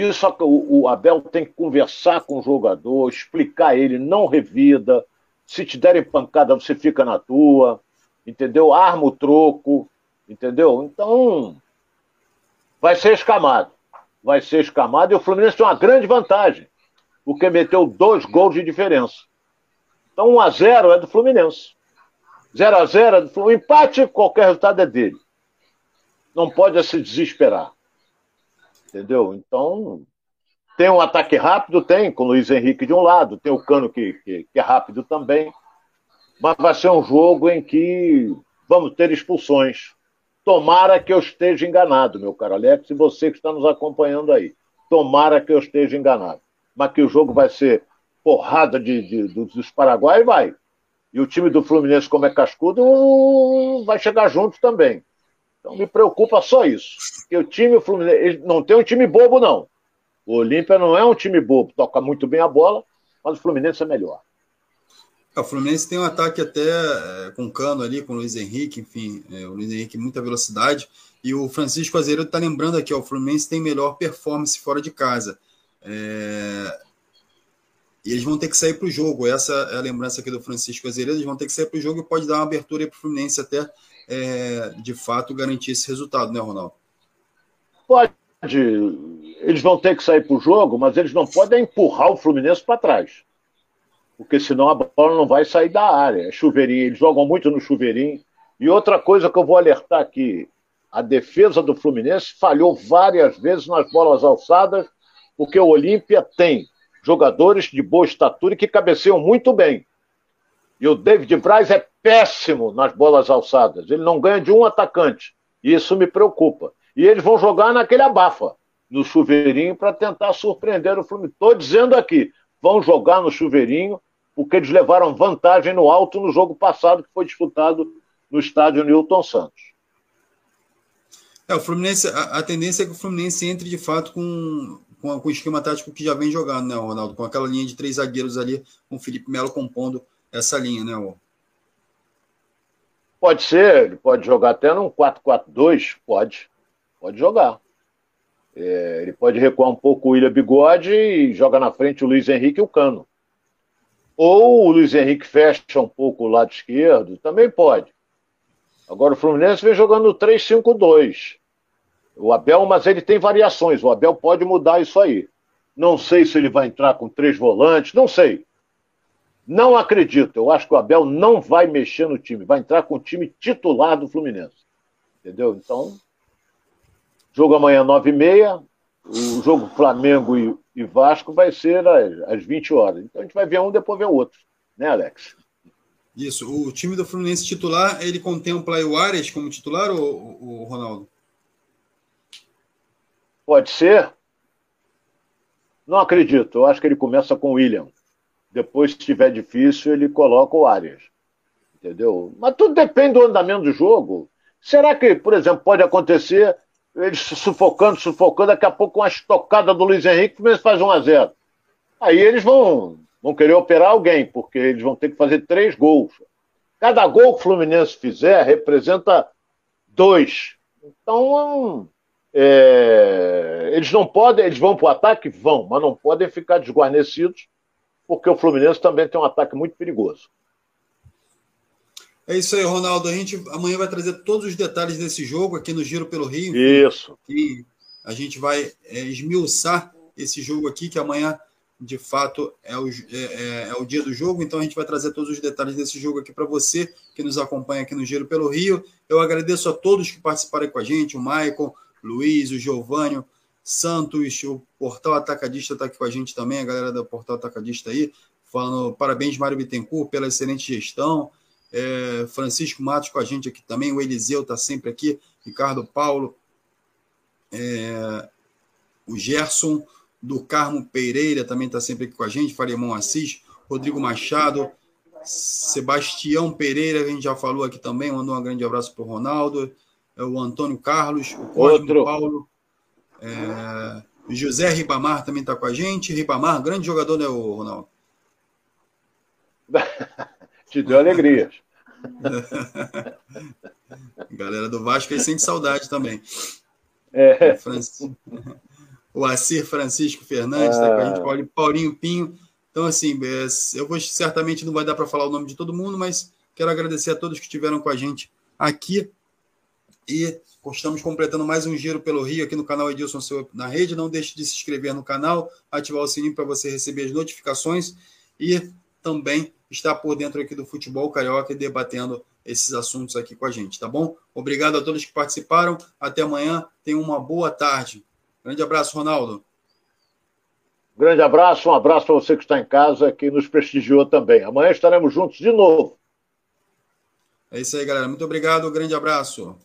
Isso o, o Abel tem que conversar com o jogador, explicar ele, não revida. Se te derem pancada, você fica na tua, entendeu? Arma o troco, entendeu? Então, vai ser escamado vai ser escamado e o Fluminense tem uma grande vantagem, porque meteu dois gols de diferença. Então 1 a 0 é do Fluminense. 0 a 0 é do Fluminense. Empate, qualquer resultado é dele. Não pode se desesperar. Entendeu? Então, tem um ataque rápido, tem, com o Luiz Henrique de um lado, tem o Cano que, que, que é rápido também. Mas vai ser um jogo em que vamos ter expulsões. Tomara que eu esteja enganado, meu caro Alex, e você que está nos acompanhando aí. Tomara que eu esteja enganado. Mas que o jogo vai ser porrada de, de, dos Paraguai, vai. E o time do Fluminense, como é cascudo, vai chegar junto também. Então me preocupa só isso. Que o time o Fluminense não tem um time bobo, não. O Olímpia não é um time bobo, toca muito bem a bola, mas o Fluminense é melhor. É, o Fluminense tem um ataque até é, com Cano ali, com o Luiz Henrique, enfim, é, o Luiz Henrique muita velocidade. E o Francisco Azevedo está lembrando aqui, ó, o Fluminense tem melhor performance fora de casa. É... E eles vão ter que sair para o jogo. Essa é a lembrança aqui do Francisco Azevedo. Eles vão ter que sair para o jogo e pode dar uma abertura para o Fluminense até, é, de fato, garantir esse resultado, né, Ronaldo? Pode. Eles vão ter que sair para o jogo, mas eles não podem empurrar o Fluminense para trás porque senão a bola não vai sair da área. É chuveirinho, eles jogam muito no chuveirinho. E outra coisa que eu vou alertar aqui: a defesa do Fluminense falhou várias vezes nas bolas alçadas, porque o Olímpia tem jogadores de boa estatura e que cabeceiam muito bem. E o David Braz é péssimo nas bolas alçadas. Ele não ganha de um atacante. E isso me preocupa. E eles vão jogar naquele abafa, no chuveirinho, para tentar surpreender o Fluminense. Estou dizendo aqui, vão jogar no chuveirinho porque eles levaram vantagem no alto no jogo passado, que foi disputado no estádio Newton Santos. É, o Fluminense, a, a, tendência é que o Fluminense entre de fato com, com, com, o esquema tático que já vem jogando, né, Ronaldo? Com aquela linha de três zagueiros ali, com o Felipe Melo compondo essa linha, né, o... Pode ser, ele pode jogar até num 4-4-2, pode, pode jogar. É, ele pode recuar um pouco o William Bigode e joga na frente o Luiz Henrique e o Cano. Ou o Luiz Henrique fecha um pouco o lado esquerdo, também pode. Agora o Fluminense vem jogando 3-5-2. O Abel, mas ele tem variações. O Abel pode mudar isso aí. Não sei se ele vai entrar com três volantes, não sei. Não acredito. Eu acho que o Abel não vai mexer no time. Vai entrar com o time titular do Fluminense. Entendeu? Então, jogo amanhã 9h30. O jogo Flamengo e, e Vasco vai ser às, às 20 horas. Então a gente vai ver um, depois ver o outro. Né, Alex? Isso. O time do Fluminense titular, ele contempla o Arias como titular ou o Ronaldo? Pode ser. Não acredito. Eu acho que ele começa com o William. Depois, se estiver difícil, ele coloca o Arias. Entendeu? Mas tudo depende do andamento do jogo. Será que, por exemplo, pode acontecer eles sufocando, sufocando, daqui a pouco uma estocada do Luiz Henrique, o faz 1 a 0 Aí eles vão, vão querer operar alguém, porque eles vão ter que fazer três gols. Cada gol que o Fluminense fizer representa dois. Então, é, eles não podem, eles vão para o ataque? Vão, mas não podem ficar desguarnecidos, porque o Fluminense também tem um ataque muito perigoso. É isso aí, Ronaldo. A gente amanhã vai trazer todos os detalhes desse jogo aqui no Giro pelo Rio. Isso. E a gente vai é, esmiuçar esse jogo aqui, que amanhã, de fato, é o, é, é, é o dia do jogo. Então a gente vai trazer todos os detalhes desse jogo aqui para você que nos acompanha aqui no Giro pelo Rio. Eu agradeço a todos que participaram com a gente, o Maicon, Luiz, o Giovanni, Santos, o Portal Atacadista está aqui com a gente também, a galera do Portal Atacadista aí, falando parabéns, Mário Bittencourt, pela excelente gestão. É, Francisco Matos com a gente aqui também, o Eliseu está sempre aqui, Ricardo Paulo, é, o Gerson do Carmo Pereira também está sempre aqui com a gente, Farimão Assis, Rodrigo Machado, Sebastião Pereira, a gente já falou aqui também, mandou um grande abraço para o Ronaldo, é o Antônio Carlos, o Cosmo Paulo, é, José Ribamar também está com a gente, Ribamar, grande jogador, né, Ronaldo? Te deu alegrias. Galera do Vasco aí sente saudade também. É. O Acir Francisco Fernandes está com a gente, ah. Paulinho Pinho. Então, assim, é, eu vou certamente não vai dar para falar o nome de todo mundo, mas quero agradecer a todos que estiveram com a gente aqui. E estamos completando mais um giro pelo Rio aqui no canal Edilson Seu na Rede. Não deixe de se inscrever no canal, ativar o sininho para você receber as notificações e também estar por dentro aqui do futebol carioca e debatendo esses assuntos aqui com a gente, tá bom? Obrigado a todos que participaram. Até amanhã. Tenham uma boa tarde. Grande abraço, Ronaldo. Grande abraço, um abraço para você que está em casa, que nos prestigiou também. Amanhã estaremos juntos de novo. É isso aí, galera. Muito obrigado. Grande abraço.